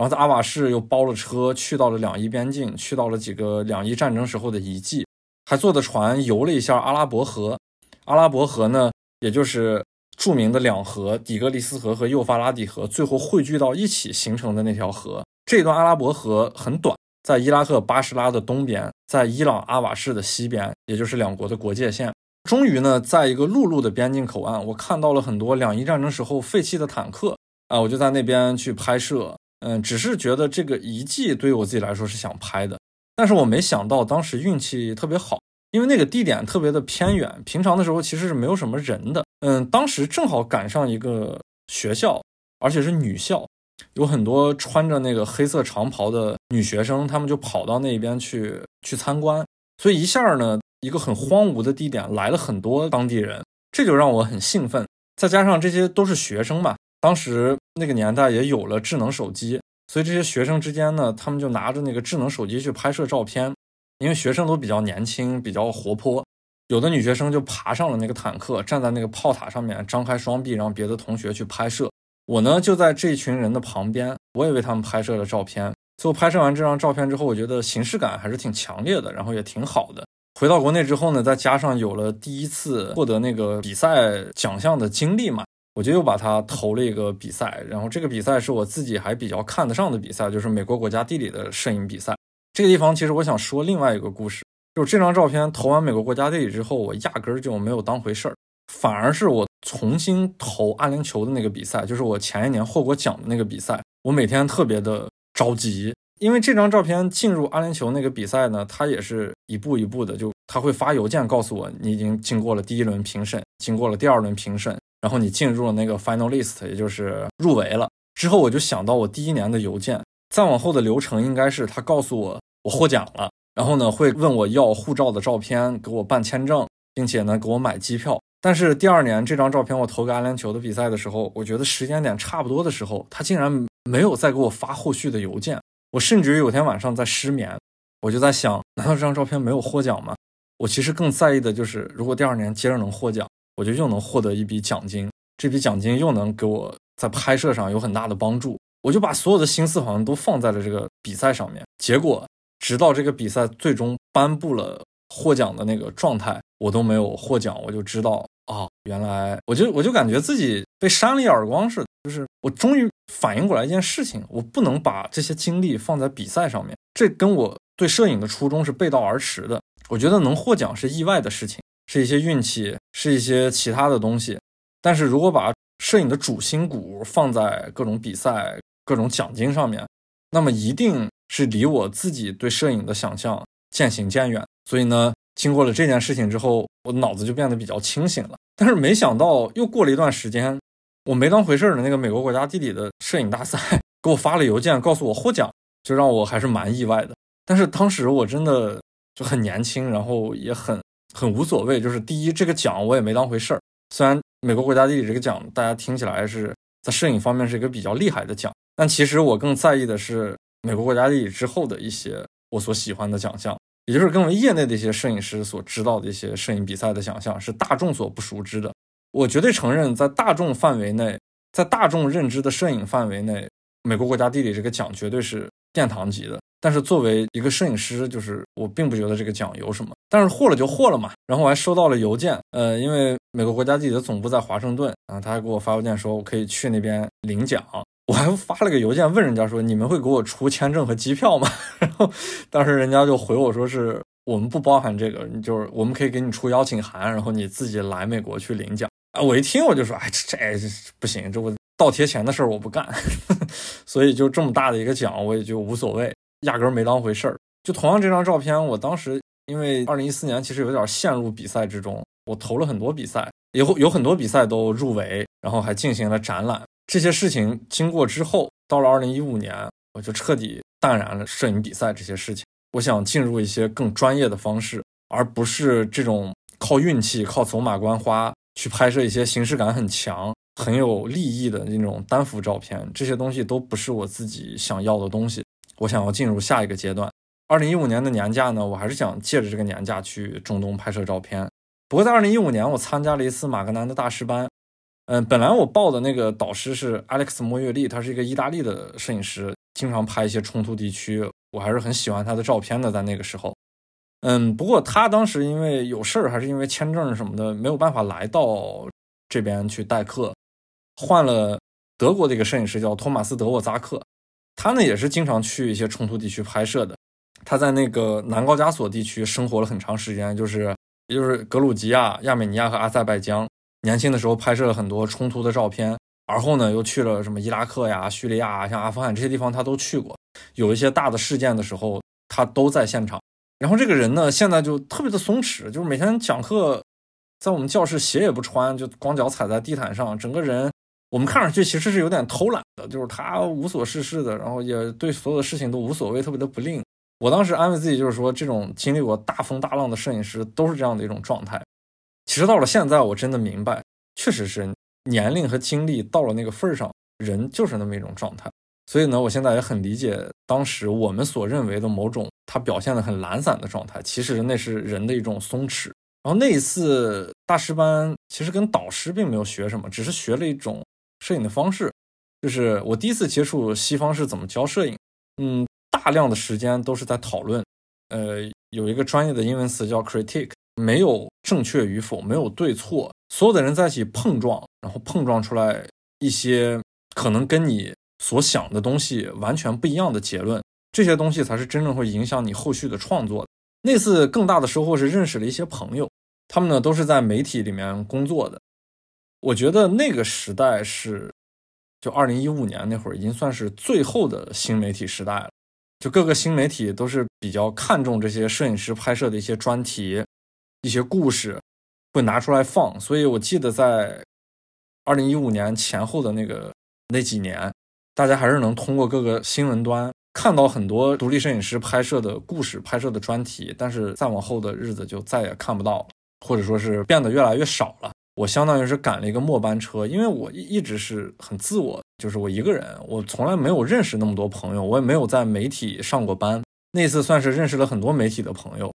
[SPEAKER 3] 然后在阿瓦市又包了车去到了两伊边境，去到了几个两伊战争时候的遗迹，还坐的船游了一下阿拉伯河。阿拉伯河呢，也就是著名的两河底格里斯河和幼发拉底河最后汇聚到一起形成的那条河。这段阿拉伯河很短，在伊拉克巴士拉的东边，在伊朗阿瓦市的西边，也就是两国的国界线。终于呢，在一个陆路的边境口岸，我看到了很多两伊战争时候废弃的坦克啊，我就在那边去拍摄。嗯，只是觉得这个遗迹对于我自己来说是想拍的，但是我没想到当时运气特别好，因为那个地点特别的偏远，平常的时候其实是没有什么人的。嗯，当时正好赶上一个学校，而且是女校，有很多穿着那个黑色长袍的女学生，她们就跑到那边去去参观，所以一下呢，一个很荒芜的地点来了很多当地人，这就让我很兴奋。再加上这些都是学生嘛。当时那个年代也有了智能手机，所以这些学生之间呢，他们就拿着那个智能手机去拍摄照片。因为学生都比较年轻，比较活泼，有的女学生就爬上了那个坦克，站在那个炮塔上面，张开双臂，让别的同学去拍摄。我呢就在这群人的旁边，我也为他们拍摄了照片。最后拍摄完这张照片之后，我觉得形式感还是挺强烈的，然后也挺好的。回到国内之后呢，再加上有了第一次获得那个比赛奖项的经历嘛。我就又把它投了一个比赛，然后这个比赛是我自己还比较看得上的比赛，就是美国国家地理的摄影比赛。这个地方其实我想说另外一个故事，就是这张照片投完美国国家地理之后，我压根儿就没有当回事儿，反而是我重新投阿联酋的那个比赛，就是我前一年获过奖的那个比赛，我每天特别的着急，因为这张照片进入阿联酋那个比赛呢，它也是一步一步的，就他会发邮件告诉我你已经经过了第一轮评审，经过了第二轮评审。然后你进入了那个 final list，也就是入围了。之后我就想到我第一年的邮件，再往后的流程应该是他告诉我我获奖了，然后呢会问我要护照的照片，给我办签证，并且呢给我买机票。但是第二年这张照片我投给阿联酋的比赛的时候，我觉得时间点差不多的时候，他竟然没有再给我发后续的邮件。我甚至于有天晚上在失眠，我就在想，难道这张照片没有获奖吗？我其实更在意的就是，如果第二年接着能获奖。我就又能获得一笔奖金，这笔奖金又能给我在拍摄上有很大的帮助。我就把所有的心思好像都放在了这个比赛上面。结果，直到这个比赛最终颁布了获奖的那个状态，我都没有获奖。我就知道啊，原来我就我就感觉自己被扇了一耳光似的。就是我终于反应过来一件事情，我不能把这些精力放在比赛上面。这跟我对摄影的初衷是背道而驰的。我觉得能获奖是意外的事情。是一些运气，是一些其他的东西，但是如果把摄影的主心骨放在各种比赛、各种奖金上面，那么一定是离我自己对摄影的想象渐行渐远。所以呢，经过了这件事情之后，我脑子就变得比较清醒了。但是没想到，又过了一段时间，我没当回事的那个美国国家地理的摄影大赛给我发了邮件，告诉我获奖，就让我还是蛮意外的。但是当时我真的就很年轻，然后也很。很无所谓，就是第一，这个奖我也没当回事儿。虽然美国国家地理这个奖，大家听起来是在摄影方面是一个比较厉害的奖，但其实我更在意的是美国国家地理之后的一些我所喜欢的奖项，也就是更为业内的一些摄影师所知道的一些摄影比赛的奖项，是大众所不熟知的。我绝对承认，在大众范围内，在大众认知的摄影范围内，美国国家地理这个奖绝对是殿堂级的。但是作为一个摄影师，就是我并不觉得这个奖有什么。但是获了就获了嘛。然后我还收到了邮件，呃，因为美国国家地理的总部在华盛顿，然后他还给我发邮件说我可以去那边领奖。我还发了个邮件问人家说你们会给我出签证和机票吗？然后当时人家就回我说是我们不包含这个，就是我们可以给你出邀请函，然后你自己来美国去领奖。啊，我一听我就说，哎，这这不行，这我倒贴钱的事儿我不干。所以就这么大的一个奖，我也就无所谓。压根儿没当回事儿。就同样这张照片，我当时因为二零一四年其实有点陷入比赛之中，我投了很多比赛，有有很多比赛都入围，然后还进行了展览。这些事情经过之后，到了二零一五年，我就彻底淡然了摄影比赛这些事情。我想进入一些更专业的方式，而不是这种靠运气、靠走马观花去拍摄一些形式感很强、很有利益的那种单幅照片。这些东西都不是我自己想要的东西。我想要进入下一个阶段。二零一五年的年假呢，我还是想借着这个年假去中东拍摄照片。不过在二零一五年，我参加了一次马格南的大师班，嗯，本来我报的那个导师是 Alex 莫约利，他是一个意大利的摄影师，经常拍一些冲突地区，我还是很喜欢他的照片的，在那个时候。嗯，不过他当时因为有事儿，还是因为签证什么的，没有办法来到这边去代课，换了德国的一个摄影师叫托马斯德沃扎克，他呢也是经常去一些冲突地区拍摄的。他在那个南高加索地区生活了很长时间，就是也就是格鲁吉亚、亚美尼亚和阿塞拜疆。年轻的时候拍摄了很多冲突的照片，而后呢又去了什么伊拉克呀、叙利亚、像阿富汗这些地方，他都去过。有一些大的事件的时候，他都在现场。然后这个人呢，现在就特别的松弛，就是每天讲课，在我们教室鞋也不穿，就光脚踩在地毯上，整个人我们看上去其实是有点偷懒就是他无所事事的，然后也对所有的事情都无所谓，特别的不吝。我当时安慰自己，就是说这种经历过大风大浪的摄影师都是这样的一种状态。其实到了现在，我真的明白，确实是年龄和经历到了那个份儿上，人就是那么一种状态。所以呢，我现在也很理解当时我们所认为的某种他表现的很懒散的状态，其实那是人的一种松弛。然后那一次大师班，其实跟导师并没有学什么，只是学了一种摄影的方式，就是我第一次接触西方是怎么教摄影。嗯。大量的时间都是在讨论，呃，有一个专业的英文词叫 critique，没有正确与否，没有对错，所有的人在一起碰撞，然后碰撞出来一些可能跟你所想的东西完全不一样的结论，这些东西才是真正会影响你后续的创作。那次更大的收获是认识了一些朋友，他们呢都是在媒体里面工作的，我觉得那个时代是，就二零一五年那会儿，已经算是最后的新媒体时代了。就各个新媒体都是比较看重这些摄影师拍摄的一些专题、一些故事，会拿出来放。所以我记得在二零一五年前后的那个那几年，大家还是能通过各个新闻端看到很多独立摄影师拍摄的故事、拍摄的专题。但是再往后的日子就再也看不到了，或者说是变得越来越少了。我相当于是赶了一个末班车，因为我一一直是很自我，就是我一个人，我从来没有认识那么多朋友，我也没有在媒体上过班。那次算是认识了很多媒体的朋友，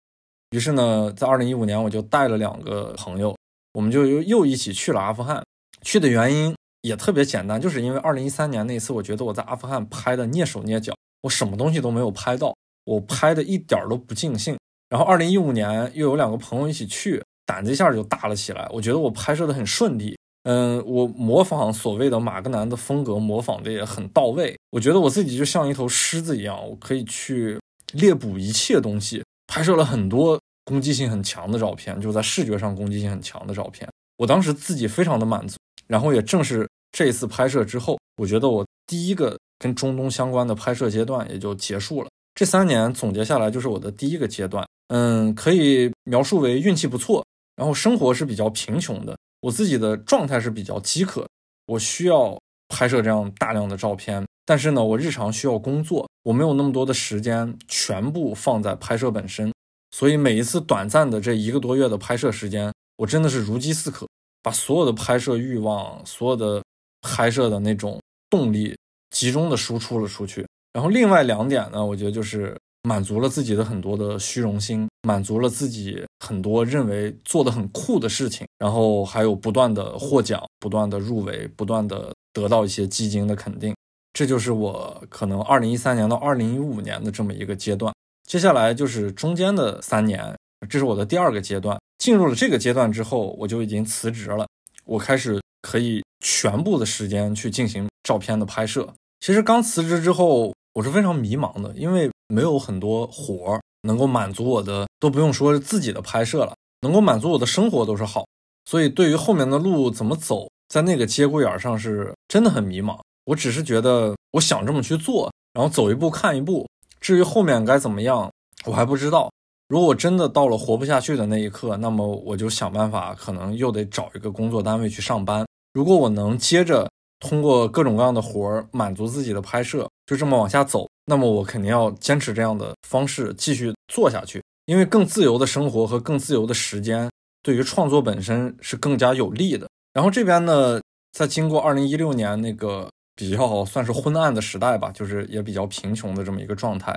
[SPEAKER 3] 于是呢，在二零一五年我就带了两个朋友，我们就又又一起去了阿富汗。去的原因也特别简单，就是因为二零一三年那次，我觉得我在阿富汗拍的蹑手蹑脚，我什么东西都没有拍到，我拍的一点儿都不尽兴。然后二零一五年又有两个朋友一起去。胆子一下就大了起来，我觉得我拍摄的很顺利，嗯，我模仿所谓的马格南的风格，模仿的也很到位。我觉得我自己就像一头狮子一样，我可以去猎捕一切东西，拍摄了很多攻击性很强的照片，就在视觉上攻击性很强的照片。我当时自己非常的满足，然后也正是这次拍摄之后，我觉得我第一个跟中东相关的拍摄阶段也就结束了。这三年总结下来就是我的第一个阶段，嗯，可以描述为运气不错。然后生活是比较贫穷的，我自己的状态是比较饥渴，我需要拍摄这样大量的照片，但是呢，我日常需要工作，我没有那么多的时间全部放在拍摄本身，所以每一次短暂的这一个多月的拍摄时间，我真的是如饥似渴，把所有的拍摄欲望、所有的拍摄的那种动力集中的输出了出去。然后另外两点呢，我觉得就是。满足了自己的很多的虚荣心，满足了自己很多认为做的很酷的事情，然后还有不断的获奖、不断的入围、不断的得到一些基金的肯定，这就是我可能二零一三年到二零一五年的这么一个阶段。接下来就是中间的三年，这是我的第二个阶段。进入了这个阶段之后，我就已经辞职了，我开始可以全部的时间去进行照片的拍摄。其实刚辞职之后，我是非常迷茫的，因为。没有很多活儿能够满足我的，都不用说自己的拍摄了，能够满足我的生活都是好。所以对于后面的路怎么走，在那个节骨眼上是真的很迷茫。我只是觉得我想这么去做，然后走一步看一步。至于后面该怎么样，我还不知道。如果我真的到了活不下去的那一刻，那么我就想办法，可能又得找一个工作单位去上班。如果我能接着通过各种各样的活儿满足自己的拍摄，就这么往下走。那么我肯定要坚持这样的方式继续做下去，因为更自由的生活和更自由的时间对于创作本身是更加有利的。然后这边呢，在经过二零一六年那个比较算是昏暗的时代吧，就是也比较贫穷的这么一个状态，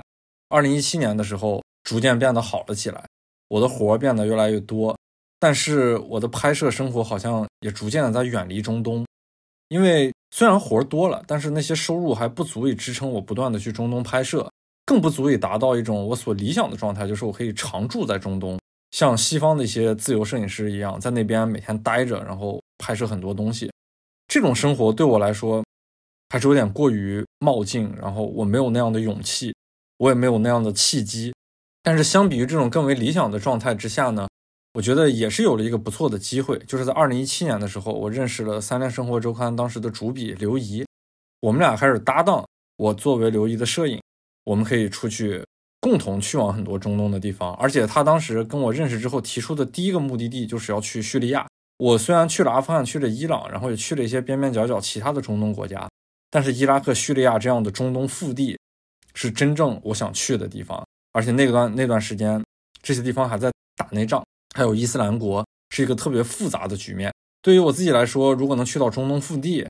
[SPEAKER 3] 二零一七年的时候逐渐变得好了起来，我的活变得越来越多，但是我的拍摄生活好像也逐渐的在远离中东，因为虽然活儿多了，但是那些收入还不足以支撑我不断的去中东拍摄，更不足以达到一种我所理想的状态，就是我可以常住在中东，像西方的一些自由摄影师一样，在那边每天待着，然后拍摄很多东西。这种生活对我来说还是有点过于冒进，然后我没有那样的勇气，我也没有那样的契机。但是相比于这种更为理想的状态之下呢，我觉得也是有了一个不错的机会，就是在二零一七年的时候，我认识了《三联生活周刊》当时的主笔刘怡，我们俩开始搭档。我作为刘怡的摄影，我们可以出去共同去往很多中东的地方。而且他当时跟我认识之后提出的第一个目的地就是要去叙利亚。我虽然去了阿富汗，去了伊朗，然后也去了一些边边角角其他的中东国家，但是伊拉克、叙利亚这样的中东腹地是真正我想去的地方。而且那段那段时间，这些地方还在打内仗，还有伊斯兰国，是一个特别复杂的局面。对于我自己来说，如果能去到中东腹地，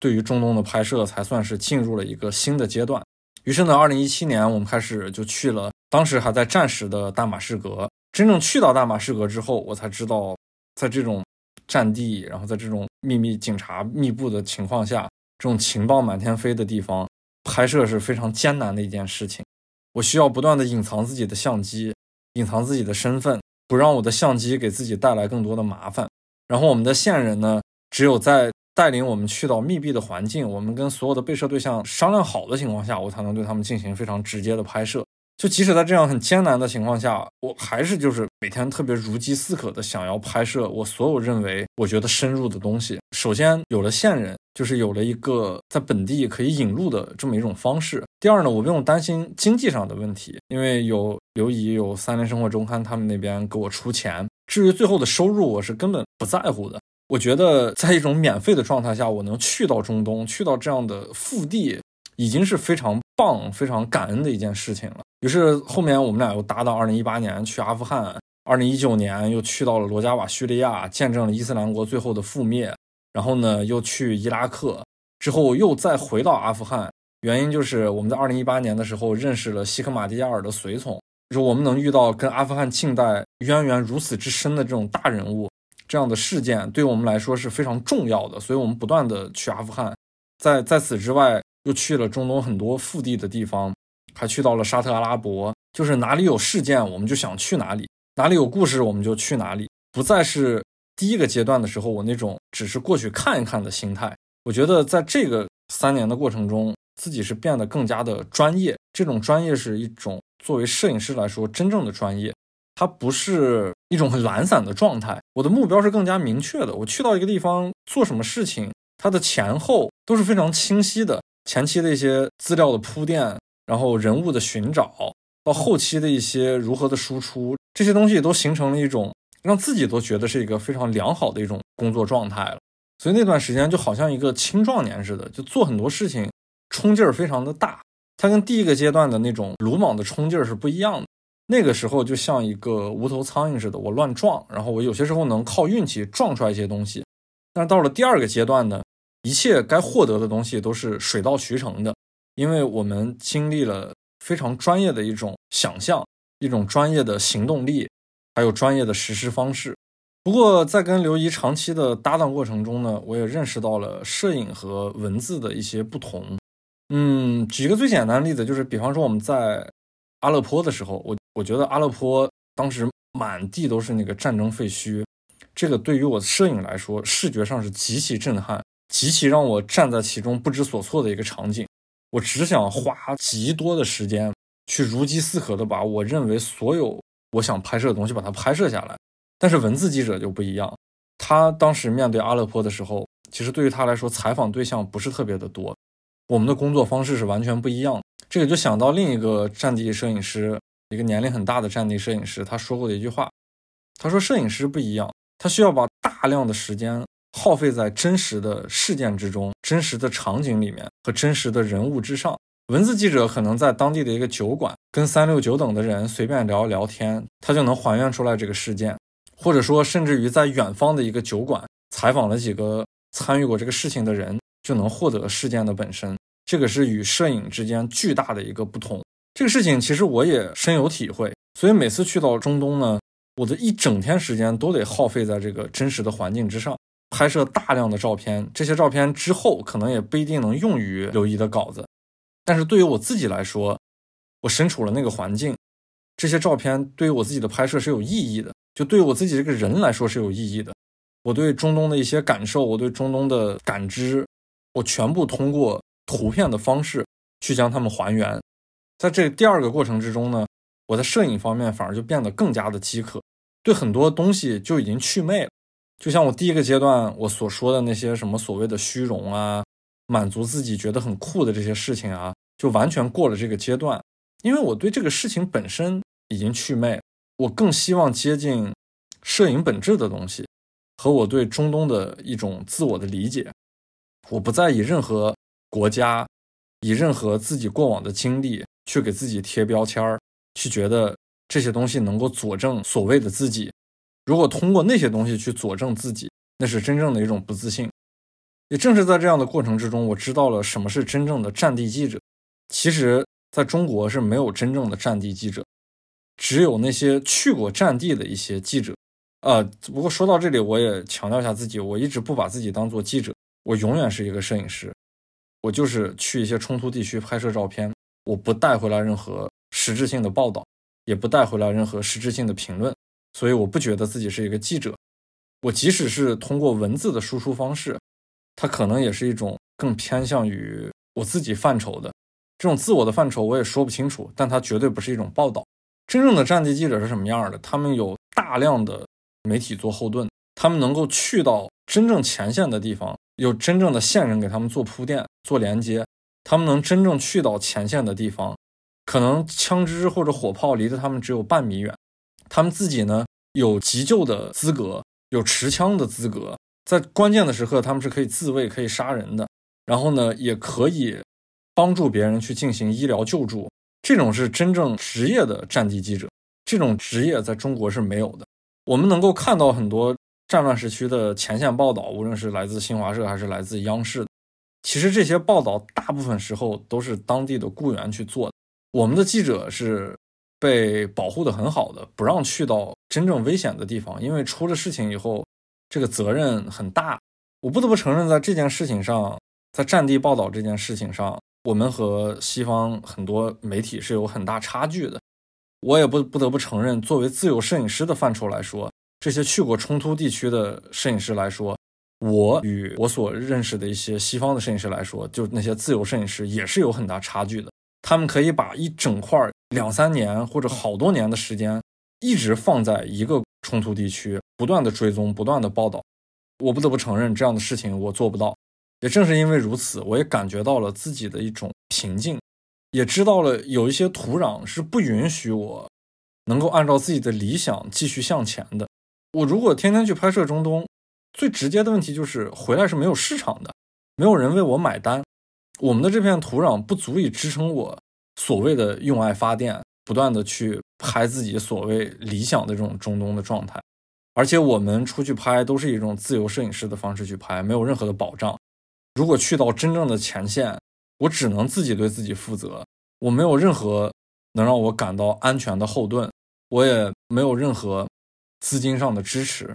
[SPEAKER 3] 对于中东的拍摄才算是进入了一个新的阶段。于是呢，二零一七年我们开始就去了当时还在战时的大马士革。真正去到大马士革之后，我才知道，在这种战地，然后在这种秘密警察密布的情况下，这种情报满天飞的地方，拍摄是非常艰难的一件事情。我需要不断的隐藏自己的相机，隐藏自己的身份，不让我的相机给自己带来更多的麻烦。然后我们的线人呢，只有在带领我们去到密闭的环境，我们跟所有的被摄对象商量好的情况下，我才能对他们进行非常直接的拍摄。就即使在这样很艰难的情况下，我还是就是每天特别如饥似渴的想要拍摄我所有认为我觉得深入的东西。首先有了线人，就是有了一个在本地可以引路的这么一种方式。第二呢，我不用担心经济上的问题，因为有刘姨、有三联生活周刊他们那边给我出钱。至于最后的收入，我是根本不在乎的。我觉得在一种免费的状态下，我能去到中东，去到这样的腹地，已经是非常棒、非常感恩的一件事情了。于是后面我们俩又搭档，二零一八年去阿富汗，二零一九年又去到了罗加瓦叙利亚，见证了伊斯兰国最后的覆灭。然后呢，又去伊拉克，之后又再回到阿富汗。原因就是我们在二零一八年的时候认识了西克马蒂亚尔的随从，就是我们能遇到跟阿富汗近代渊源如此之深的这种大人物，这样的事件对我们来说是非常重要的。所以我们不断的去阿富汗，在在此之外又去了中东很多腹地的地方。还去到了沙特阿拉伯，就是哪里有事件我们就想去哪里，哪里有故事我们就去哪里，不再是第一个阶段的时候我那种只是过去看一看的心态。我觉得在这个三年的过程中，自己是变得更加的专业。这种专业是一种作为摄影师来说真正的专业，它不是一种很懒散的状态。我的目标是更加明确的。我去到一个地方做什么事情，它的前后都是非常清晰的。前期的一些资料的铺垫。然后人物的寻找，到后期的一些如何的输出，这些东西都形成了一种让自己都觉得是一个非常良好的一种工作状态了。所以那段时间就好像一个青壮年似的，就做很多事情，冲劲儿非常的大。它跟第一个阶段的那种鲁莽的冲劲儿是不一样的。那个时候就像一个无头苍蝇似的，我乱撞，然后我有些时候能靠运气撞出来一些东西。但是到了第二个阶段呢，一切该获得的东西都是水到渠成的。因为我们经历了非常专业的一种想象，一种专业的行动力，还有专业的实施方式。不过，在跟刘怡长期的搭档过程中呢，我也认识到了摄影和文字的一些不同。嗯，举个最简单的例子，就是比方说我们在阿勒颇的时候，我我觉得阿勒颇当时满地都是那个战争废墟，这个对于我的摄影来说，视觉上是极其震撼，极其让我站在其中不知所措的一个场景。我只想花极多的时间去如饥似渴的把我认为所有我想拍摄的东西把它拍摄下来，但是文字记者就不一样。他当时面对阿勒颇的时候，其实对于他来说，采访对象不是特别的多。我们的工作方式是完全不一样的。这个就想到另一个战地摄影师，一个年龄很大的战地摄影师，他说过的一句话。他说：“摄影师不一样，他需要把大量的时间。”耗费在真实的事件之中、真实的场景里面和真实的人物之上。文字记者可能在当地的一个酒馆跟三六九等的人随便聊聊天，他就能还原出来这个事件，或者说甚至于在远方的一个酒馆采访了几个参与过这个事情的人，就能获得事件的本身。这个是与摄影之间巨大的一个不同。这个事情其实我也深有体会，所以每次去到中东呢，我的一整天时间都得耗费在这个真实的环境之上，拍摄大量的照片。这些照片之后可能也不一定能用于刘一的稿子，但是对于我自己来说，我身处了那个环境，这些照片对于我自己的拍摄是有意义的，就对于我自己这个人来说是有意义的。我对中东的一些感受，我对中东的感知，我全部通过图片的方式去将它们还原。在这第二个过程之中呢，我在摄影方面反而就变得更加的饥渴，对很多东西就已经祛魅了。就像我第一个阶段我所说的那些什么所谓的虚荣啊，满足自己觉得很酷的这些事情啊，就完全过了这个阶段。因为我对这个事情本身已经祛魅，我更希望接近摄影本质的东西。和我对中东的一种自我的理解，我不再以任何国家、以任何自己过往的经历去给自己贴标签儿，去觉得这些东西能够佐证所谓的自己。如果通过那些东西去佐证自己，那是真正的一种不自信。也正是在这样的过程之中，我知道了什么是真正的战地记者。其实，在中国是没有真正的战地记者，只有那些去过战地的一些记者。呃，不过说到这里，我也强调一下自己，我一直不把自己当做记者，我永远是一个摄影师，我就是去一些冲突地区拍摄照片，我不带回来任何实质性的报道，也不带回来任何实质性的评论，所以我不觉得自己是一个记者。我即使是通过文字的输出方式，它可能也是一种更偏向于我自己范畴的这种自我的范畴，我也说不清楚，但它绝对不是一种报道。真正的战地记者是什么样的？他们有大量的。媒体做后盾，他们能够去到真正前线的地方，有真正的线人给他们做铺垫、做连接，他们能真正去到前线的地方，可能枪支或者火炮离着他们只有半米远，他们自己呢有急救的资格，有持枪的资格，在关键的时刻他们是可以自卫、可以杀人的，然后呢也可以帮助别人去进行医疗救助，这种是真正职业的战地记者，这种职业在中国是没有的。我们能够看到很多战乱时期的前线报道，无论是来自新华社还是来自央视，其实这些报道大部分时候都是当地的雇员去做的。我们的记者是被保护的很好的，不让去到真正危险的地方，因为出了事情以后，这个责任很大。我不得不承认，在这件事情上，在战地报道这件事情上，我们和西方很多媒体是有很大差距的。我也不不得不承认，作为自由摄影师的范畴来说，这些去过冲突地区的摄影师来说，我与我所认识的一些西方的摄影师来说，就那些自由摄影师也是有很大差距的。他们可以把一整块两三年或者好多年的时间，一直放在一个冲突地区，不断的追踪，不断的报道。我不得不承认，这样的事情我做不到。也正是因为如此，我也感觉到了自己的一种平静。也知道了有一些土壤是不允许我能够按照自己的理想继续向前的。我如果天天去拍摄中东，最直接的问题就是回来是没有市场的，没有人为我买单。我们的这片土壤不足以支撑我所谓的用爱发电，不断的去拍自己所谓理想的这种中东的状态。而且我们出去拍都是一种自由摄影师的方式去拍，没有任何的保障。如果去到真正的前线，我只能自己对自己负责，我没有任何能让我感到安全的后盾，我也没有任何资金上的支持，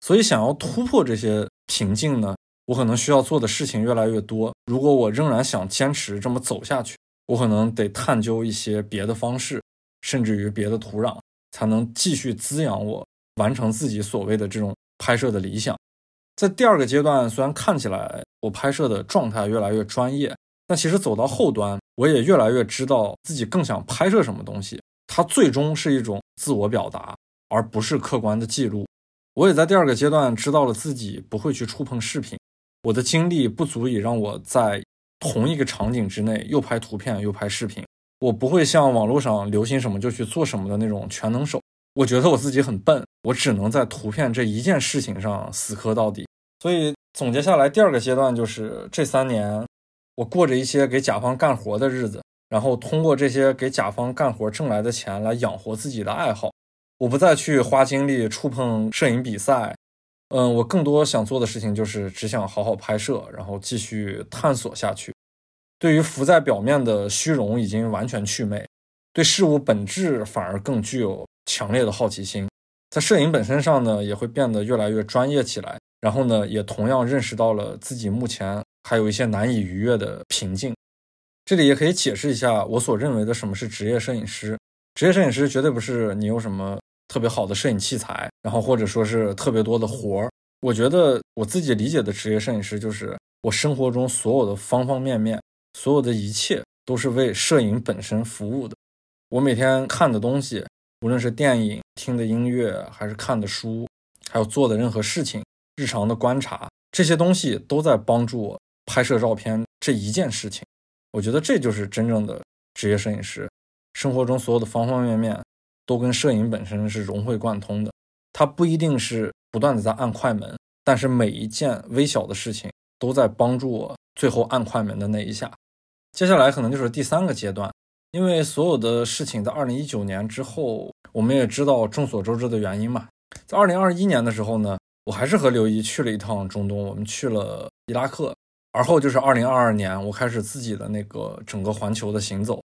[SPEAKER 3] 所以想要突破这些瓶颈呢，我可能需要做的事情越来越多。如果我仍然想坚持这么走下去，我可能得探究一些别的方式，甚至于别的土壤，才能继续滋养我，完成自己所谓的这种拍摄的理想。在第二个阶段，虽然看起来我拍摄的状态越来越专业。但其实走到后端，我也越来越知道自己更想拍摄什么东西。它最终是一种自我表达，而不是客观的记录。我也在第二个阶段知道了自己不会去触碰视频，我的精力不足以让我在同一个场景之内又拍图片又拍视频。我不会像网络上流行什么就去做什么的那种全能手。我觉得我自己很笨，我只能在图片这一件事情上死磕到底。所以总结下来，第二个阶段就是这三年。我过着一些给甲方干活的日子，然后通过这些给甲方干活挣来的钱来养活自己的爱好。我不再去花精力触碰摄影比赛，嗯，我更多想做的事情就是只想好好拍摄，然后继续探索下去。对于浮在表面的虚荣已经完全祛魅，对事物本质反而更具有强烈的好奇心。在摄影本身上呢，也会变得越来越专业起来。然后呢，也同样认识到了自己目前还有一些难以逾越的瓶颈。这里也可以解释一下我所认为的什么是职业摄影师。职业摄影师绝对不是你有什么特别好的摄影器材，然后或者说是特别多的活儿。我觉得我自己理解的职业摄影师，就是我生活中所有的方方面面，所有的一切都是为摄影本身服务的。我每天看的东西，无论是电影、听的音乐，还是看的书，还有做的任何事情，日常的观察，这些东西都在帮助我拍摄照片这一件事情。我觉得这就是真正的职业摄影师。生活中所有的方方面面都跟摄影本身是融会贯通的，它不一定是不断的在按快门，但是每一件微小的事情都在帮助我最后按快门的那一下。接下来可能就是第三个阶段，因为所有的事情在二零一九年之后，我们也知道众所周知的原因嘛。在二零二一年的时候呢，我还是和刘姨去了一趟中东，我们去了伊拉克，而后就是二零二二年，我开始自己的那个整个环球的行走。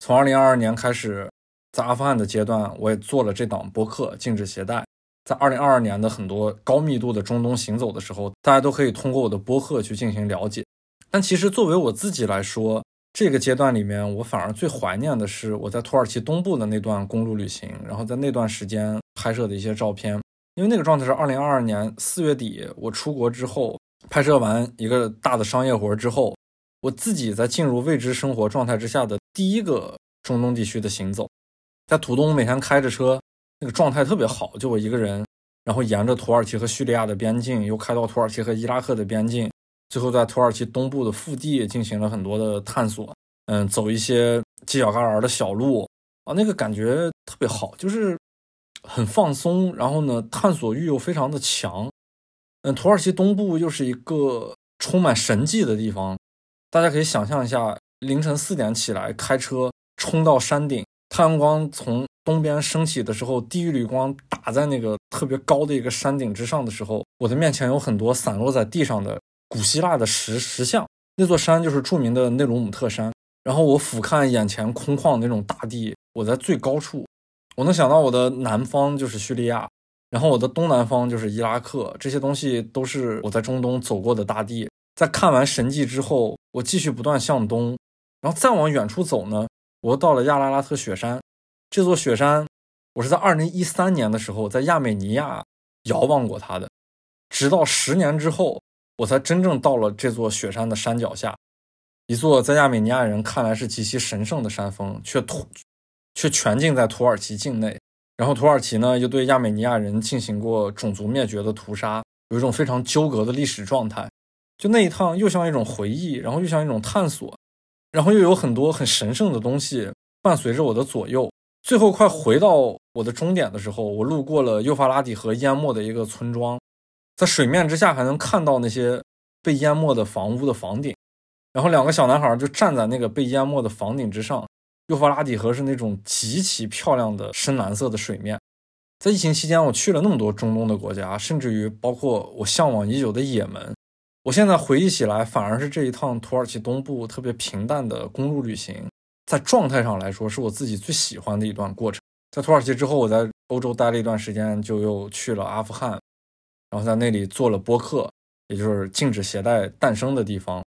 [SPEAKER 3] 从二零二二年开始，在阿富汗的阶段，我也做了这档播客《禁止携带》。在二零二二年的很多高密度的中东行走的时候，大家都可以通过我的播客去进行了解。但其实作为我自己来说，这个阶段里面，我反而最怀念的是我在土耳其东部的那段公路旅行，然后在那段时间拍摄的一些照片。因为那个状态是二零二二年四月底，我出国之后拍摄完一个大的商业活之后。我自己在进入未知生活状态之下的第一个中东地区的行走，在途中每天开着车，那个状态特别好，就我一个人，然后沿着土耳其和叙利亚的边境，又开到土耳其和伊拉克的边境，最后在土耳其东部的腹地进行了很多的探索，嗯，走一些犄角旮旯的小路啊，那个感觉特别好，就是很放松，然后呢，探索欲又非常的强，嗯，土耳其东部又是一个充满神迹的地方。大家可以想象一下，凌晨四点起来开车冲到山顶，太阳光从东边升起的时候，第一缕光打在那个特别高的一个山顶之上的时候，我的面前有很多散落在地上的古希腊的石石像。那座山就是著名的内鲁姆特山。然后我俯瞰眼前空旷那种大地，我在最高处，我能想到我的南方就是叙利亚，然后我的东南方就是伊拉克，这些东西都是我在中东走过的大地。在看完神迹之后，我继续不断向东，然后再往远处走呢，我到了亚拉拉特雪山。这座雪山，我是在二零一三年的时候在亚美尼亚遥望过它的，直到十年之后，我才真正到了这座雪山的山脚下，一座在亚美尼亚人看来是极其神圣的山峰，却土却全境在土耳其境内。然后土耳其呢，又对亚美尼亚人进行过种族灭绝的屠杀，有一种非常纠葛的历史状态。就那一趟，又像一种回忆，然后又像一种探索，然后又有很多很神圣的东西伴随着我的左右。最后快回到我的终点的时候，我路过了幼发拉底河淹没的一个村庄，在水面之下还能看到那些被淹没的房屋的房顶，然后两个小男孩就站在那个被淹没的房顶之上。幼发拉底河是那种极其漂亮的深蓝色的水面。在疫情期间，我去了那么多中东的国家，甚至于包括我向往已久的也门。我现在回忆起来，反而是这一趟土耳其东部特别平淡的公路旅行，在状态上来说，是我自己最喜欢的一段过程。在土耳其之后，我在欧洲待了一段时间，就又去了阿富汗，然后在那里做了播客，也就是禁止携带诞生的地方。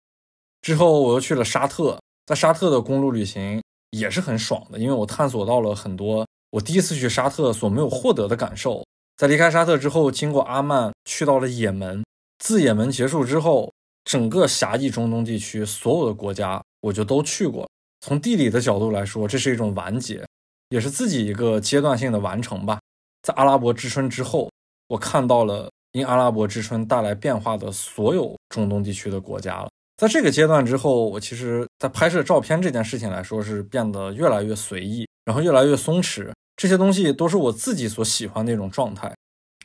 [SPEAKER 3] 之后我又去了沙特，在沙特的公路旅行也是很爽的，因为我探索到了很多我第一次去沙特所没有获得的感受。在离开沙特之后，经过阿曼，去到了也门。自也门结束之后，整个狭义中东地区所有的国家我就都去过。从地理的角度来说，这是一种完结，也是自己一个阶段性的完成吧。在阿拉伯之春之后，我看到了因阿拉伯之春带来变化的所有中东地区的国家了。在这个阶段之后，我其实，在拍摄照片这件事情来说，是变得越来越随意，然后越来越松弛。这些东西都是我自己所喜欢的一种状态。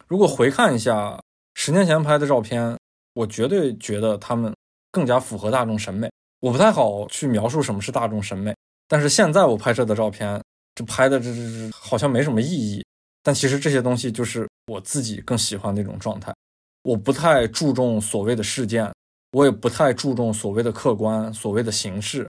[SPEAKER 3] 如果回看一下。十年前拍的照片，我绝对觉得他们更加符合大众审美。我不太好去描述什么是大众审美，但是现在我拍摄的照片，这拍的这这这好像没什么意义。但其实这些东西就是我自己更喜欢那种状态。我不太注重所谓的事件，我也不太注重所谓的客观、所谓的形式。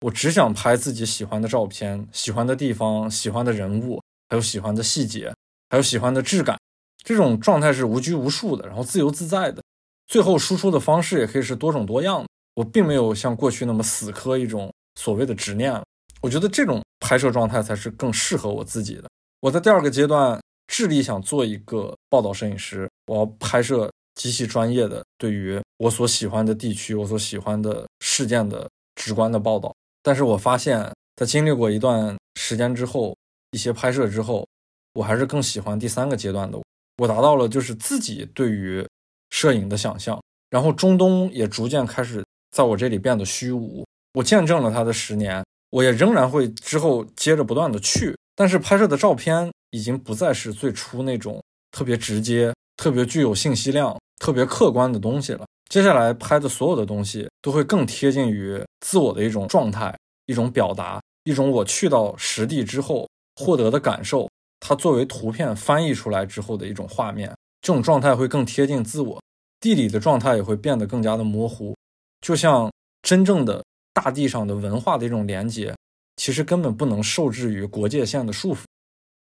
[SPEAKER 3] 我只想拍自己喜欢的照片、喜欢的地方、喜欢的人物，还有喜欢的细节。还有喜欢的质感，这种状态是无拘无束的，然后自由自在的。最后输出的方式也可以是多种多样的。我并没有像过去那么死磕一种所谓的执念了。我觉得这种拍摄状态才是更适合我自己的。我在第二个阶段致力想做一个报道摄影师，我要拍摄极其专业的对于我所喜欢的地区、我所喜欢的事件的直观的报道。但是我发现，在经历过一段时间之后，一些拍摄之后，我还是更喜欢第三个阶段的。我我达到了就是自己对于摄影的想象，然后中东也逐渐开始在我这里变得虚无。我见证了他的十年，我也仍然会之后接着不断的去，但是拍摄的照片已经不再是最初那种特别直接、特别具有信息量、特别客观的东西了。接下来拍的所有的东西都会更贴近于自我的一种状态、一种表达、一种我去到实地之后获得的感受。它作为图片翻译出来之后的一种画面，这种状态会更贴近自我。地理的状态也会变得更加的模糊，就像真正的大地上的文化的一种连接，其实根本不能受制于国界线的束缚。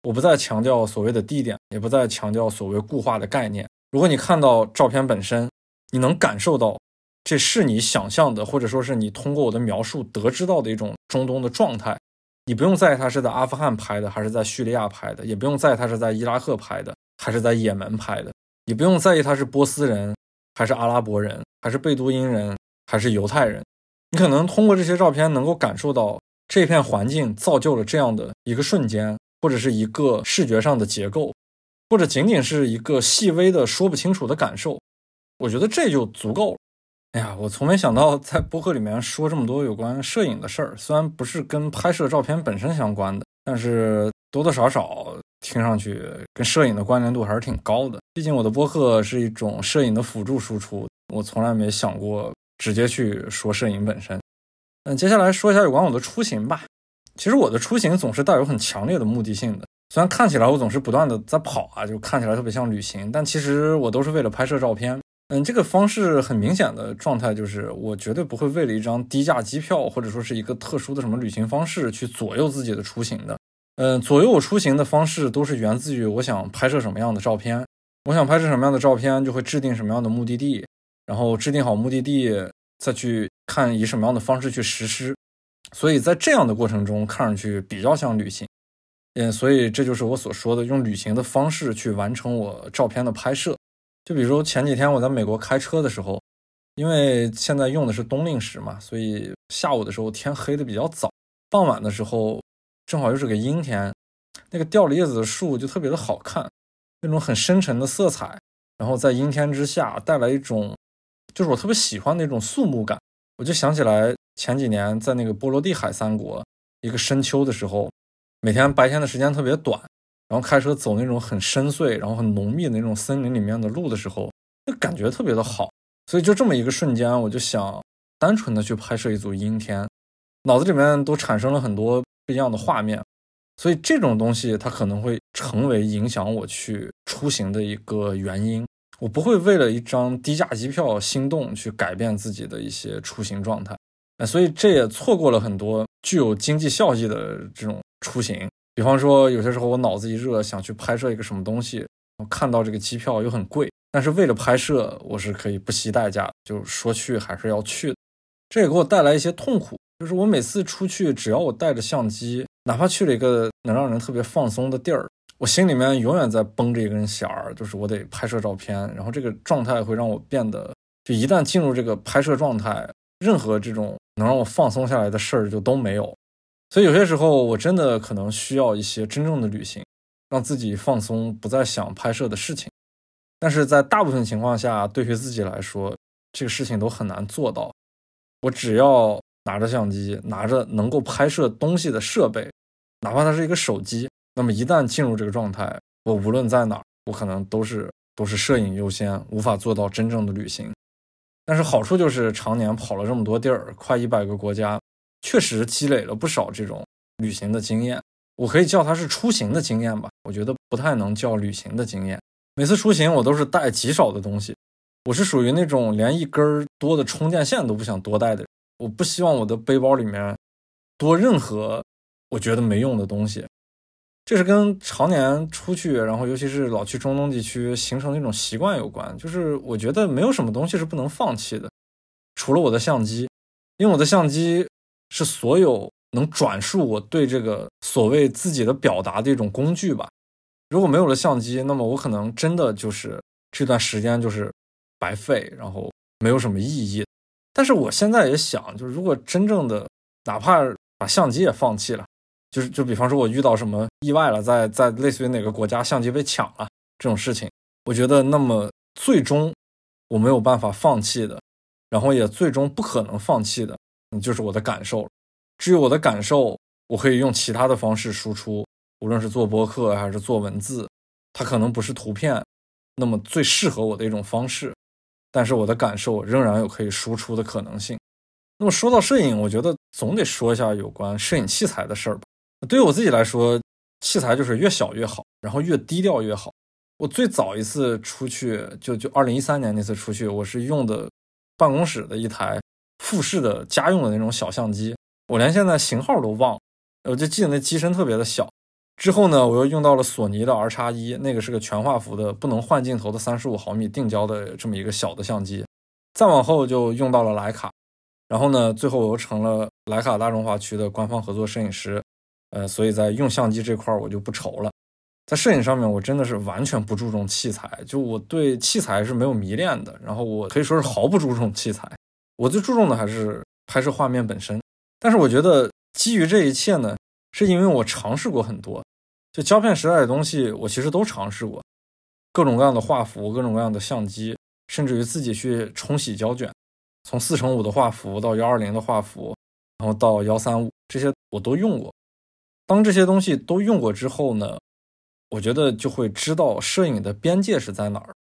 [SPEAKER 3] 我不再强调所谓的地点，也不再强调所谓固化的概念。如果你看到照片本身，你能感受到这是你想象的，或者说是你通过我的描述得知到的一种中东的状态。你不用在意他是在阿富汗拍的，还是在叙利亚拍的，也不用在意他是在伊拉克拍的，还是在也门拍的，也不用在意他是波斯人。还是阿拉伯人，还是贝都因人，还是犹太人？你可能通过这些照片能够感受到这片环境造就了这样的一个瞬间，或者是一个视觉上的结构，或者仅仅是一个细微的说不清楚的感受。我觉得这就足够了。哎呀，我从没想到在播客里面说这么多有关摄影的事儿，虽然不是跟拍摄照片本身相关的，但是多多少少。听上去跟摄影的关联度还是挺高的，毕竟我的播客是一种摄影的辅助输出，我从来没想过直接去说摄影本身。嗯，接下来说一下有关我的出行吧。其实我的出行总是带有很强烈的目的性的，虽然看起来我总是不断的在跑啊，就看起来特别像旅行，但其实我都是为了拍摄照片。嗯，这个方式很明显的状态就是，我绝对不会为了一张低价机票或者说是一个特殊的什么旅行方式去左右自己的出行的。嗯，左右我出行的方式都是源自于我想拍摄什么样的照片，我想拍摄什么样的照片，就会制定什么样的目的地，然后制定好目的地，再去看以什么样的方式去实施。所以在这样的过程中，看上去比较像旅行。嗯，所以这就是我所说的用旅行的方式去完成我照片的拍摄。就比如前几天我在美国开车的时候，因为现在用的是冬令时嘛，所以下午的时候天黑的比较早，傍晚的时候。正好又是个阴天，那个掉了叶子的树就特别的好看，那种很深沉的色彩，然后在阴天之下带来一种，就是我特别喜欢那种肃穆感。我就想起来前几年在那个波罗的海三国，一个深秋的时候，每天白天的时间特别短，然后开车走那种很深邃、然后很浓密的那种森林里面的路的时候，那感觉特别的好。所以就这么一个瞬间，我就想单纯的去拍摄一组阴天，脑子里面都产生了很多。不一样的画面，所以这种东西它可能会成为影响我去出行的一个原因。我不会为了一张低价机票心动去改变自己的一些出行状态，哎，所以这也错过了很多具有经济效益的这种出行。比方说，有些时候我脑子一热想去拍摄一个什么东西，我看到这个机票又很贵，但是为了拍摄，我是可以不惜代价，就说去还是要去。这也给我带来一些痛苦。就是我每次出去，只要我带着相机，哪怕去了一个能让人特别放松的地儿，我心里面永远在绷着一根弦儿，就是我得拍摄照片。然后这个状态会让我变得，就一旦进入这个拍摄状态，任何这种能让我放松下来的事儿就都没有。所以有些时候，我真的可能需要一些真正的旅行，让自己放松，不再想拍摄的事情。但是在大部分情况下，对于自己来说，这个事情都很难做到。我只要。拿着相机，拿着能够拍摄东西的设备，哪怕它是一个手机，那么一旦进入这个状态，我无论在哪儿，我可能都是都是摄影优先，无法做到真正的旅行。但是好处就是常年跑了这么多地儿，快一百个国家，确实积累了不少这种旅行的经验。我可以叫它是出行的经验吧，我觉得不太能叫旅行的经验。每次出行我都是带极少的东西，我是属于那种连一根多的充电线都不想多带的人。我不希望我的背包里面多任何我觉得没用的东西，这是跟常年出去，然后尤其是老去中东地区形成的一种习惯有关。就是我觉得没有什么东西是不能放弃的，除了我的相机，因为我的相机是所有能转述我对这个所谓自己的表达的一种工具吧。如果没有了相机，那么我可能真的就是这段时间就是白费，然后没有什么意义。但是我现在也想，就是如果真正的哪怕把相机也放弃了。就是就比方说，我遇到什么意外了，在在类似于哪个国家相机被抢了这种事情，我觉得那么最终我没有办法放弃的，然后也最终不可能放弃的，你就是我的感受。至于我的感受，我可以用其他的方式输出，无论是做播客还是做文字，它可能不是图片那么最适合我的一种方式，但是我的感受仍然有可以输出的可能性。那么说到摄影，我觉得总得说一下有关摄影器材的事儿吧。对于我自己来说，器材就是越小越好，然后越低调越好。我最早一次出去，就就二零一三年那次出去，我是用的办公室的一台富士的家用的那种小相机，我连现在型号都忘了，我就记得那机身特别的小。之后呢，我又用到了索尼的 R 叉一，那个是个全画幅的不能换镜头的三十五毫米定焦的这么一个小的相机。再往后就用到了徕卡，然后呢，最后我又成了徕卡大中华区的官方合作摄影师。呃，所以在用相机这块我就不愁了，在摄影上面我真的是完全不注重器材，就我对器材是没有迷恋的，然后我可以说是毫不注重器材，我最注重的还是拍摄画面本身。但是我觉得基于这一切呢，是因为我尝试过很多，就胶片时代的东西我其实都尝试过，各种各样的画幅，各种各样的相机，甚至于自己去冲洗胶卷，从四乘五的画幅到幺二零的画幅，然后到幺三五这些我都用过。当这些东西都用过之后呢，我觉得就会知道摄影的边界是在哪儿。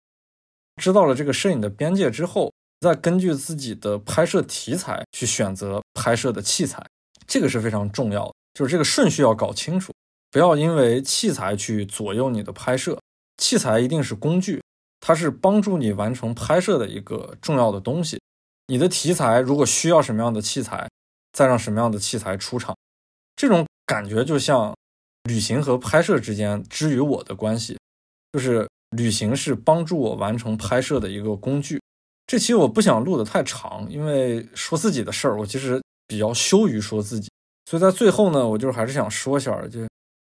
[SPEAKER 3] 知道了这个摄影的边界之后，再根据自己的拍摄题材去选择拍摄的器材，这个是非常重要的。就是这个顺序要搞清楚，不要因为器材去左右你的拍摄。器材一定是工具，它是帮助你完成拍摄的一个重要的东西。你的题材如果需要什么样的器材，再让什么样的器材出场，这种。感觉就像旅行和拍摄之间之于我的关系，就是旅行是帮助我完成拍摄的一个工具。这期我不想录的太长，因为说自己的事儿，我其实比较羞于说自己，所以在最后呢，我就还是想说一下，就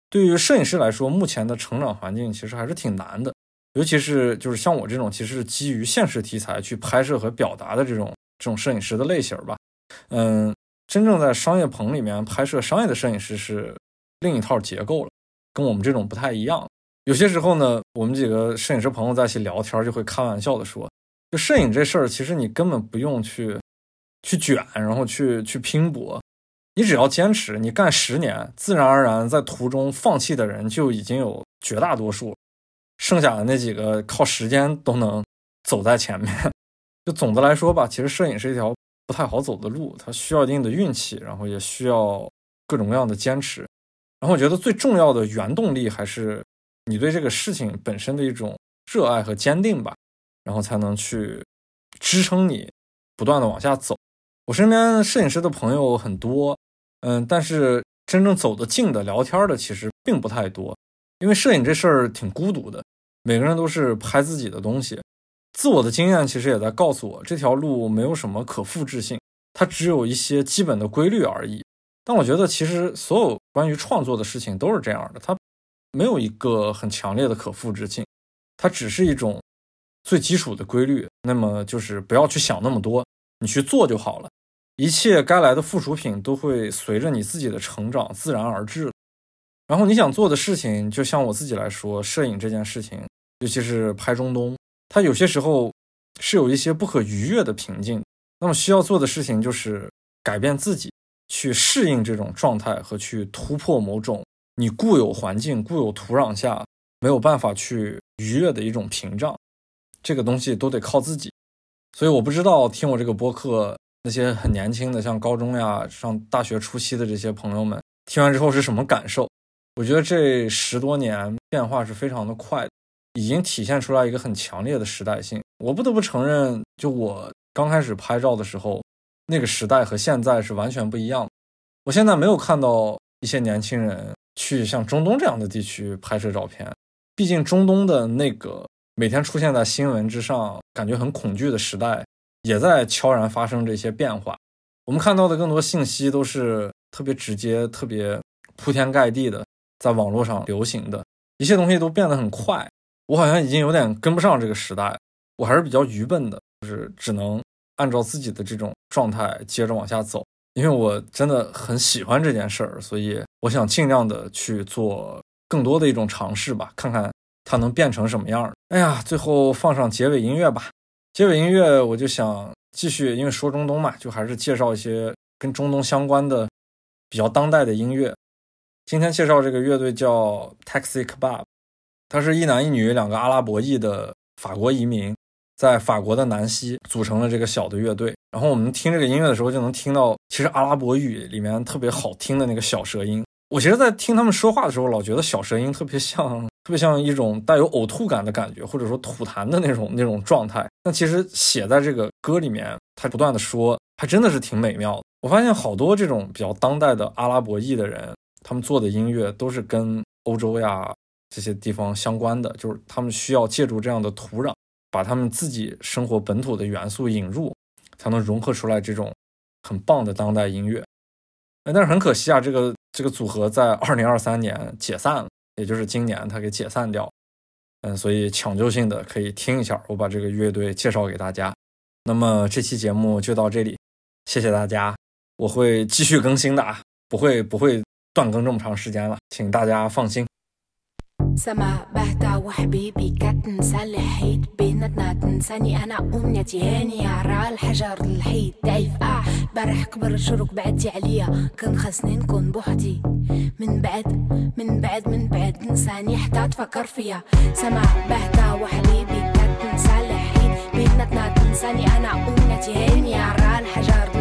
[SPEAKER 3] 对于摄影师来说，目前的成长环境其实还是挺难的，尤其是就是像我这种其实是基于现实题材去拍摄和表达的这种这种摄影师的类型吧，嗯。真正在商业棚里面拍摄商业的摄影师是另一套结构了，跟我们这种不太一样。有些时候呢，我们几个摄影师朋友在一起聊天，就会开玩笑的说，就摄影这事儿，其实你根本不用去去卷，然后去去拼搏，你只要坚持，你干十年，自然而然在途中放弃的人就已经有绝大多数，剩下的那几个靠时间都能走在前面。就总的来说吧，其实摄影是一条。不太好走的路，它需要一定的运气，然后也需要各种各样的坚持。然后我觉得最重要的原动力还是你对这个事情本身的一种热爱和坚定吧，然后才能去支撑你不断的往下走。我身边摄影师的朋友很多，嗯，但是真正走得近的聊天的其实并不太多，因为摄影这事儿挺孤独的，每个人都是拍自己的东西。自我的经验其实也在告诉我，这条路没有什么可复制性，它只有一些基本的规律而已。但我觉得，其实所有关于创作的事情都是这样的，它没有一个很强烈的可复制性，它只是一种最基础的规律。那么就是不要去想那么多，你去做就好了。一切该来的附属品都会随着你自己的成长自然而至。然后你想做的事情，就像我自己来说，摄影这件事情，尤其是拍中东。它有些时候是有一些不可逾越的瓶颈，那么需要做的事情就是改变自己，去适应这种状态和去突破某种你固有环境、固有土壤下没有办法去逾越的一种屏障。这个东西都得靠自己。所以我不知道听我这个播客那些很年轻的，像高中呀、上大学初期的这些朋友们听完之后是什么感受？我觉得这十多年变化是非常的快。已经体现出来一个很强烈的时代性。我不得不承认，就我刚开始拍照的时候，那个时代和现在是完全不一样的。我现在没有看到一些年轻人去像中东这样的地区拍摄照片。毕竟中东的那个每天出现在新闻之上、感觉很恐惧的时代，也在悄然发生这些变化。我们看到的更多信息都是特别直接、特别铺天盖地的，在网络上流行的一切东西都变得很快。我好像已经有点跟不上这个时代，我还是比较愚笨的，就是只能按照自己的这种状态接着往下走。因为我真的很喜欢这件事儿，所以我想尽量的去做更多的一种尝试吧，看看它能变成什么样。哎呀，最后放上结尾音乐吧。结尾音乐我就想继续，因为说中东嘛，就还是介绍一些跟中东相关的比较当代的音乐。今天介绍这个乐队叫 Taxi Kebab，它是一男一女两个阿拉伯裔的法国移民。在法国的南西组成了这个小的乐队，然后我们听这个音乐的时候，就能听到其实阿拉伯语里面特别好听的那个小舌音。我其实，在听他们说话的时候，老觉得小舌音特别像，特别像一种带有呕吐感的感觉，或者说吐痰的那种那种状态。但其实写在这个歌里面，他不断的说，还真的是挺美妙的。我发现好多这种比较当代的阿拉伯裔的人，他们做的音乐都是跟欧洲呀这些地方相关的，就是他们需要借助这样的土壤。把他们自己生活本土的元素引入，才能融合出来这种很棒的当代音乐。但是很可惜啊，这个这个组合在二零二三年解散了，也就是今年他给解散掉。嗯，所以抢救性的可以听一下，我把这个乐队介绍给大家。那么这期节目就到这里，谢谢大家，我会继续更新的啊，不会不会断更这么长时间了，请大家放心。
[SPEAKER 1] سما بهتا وحبيبي كتنسى الحيط بيناتنا تنساني أنا أمنيتي هاني على الحجر الحيط ضعيف. آه برح كبر شرك بعدتي عليا. كان خاصني نكون بوحدي. من بعد من بعد من بعد نساني حتى تفكر فيا. سما بهتا وحبيبي كتنسى الحيط بيناتنا تنساني أنا أمنيتي هاني على الحجر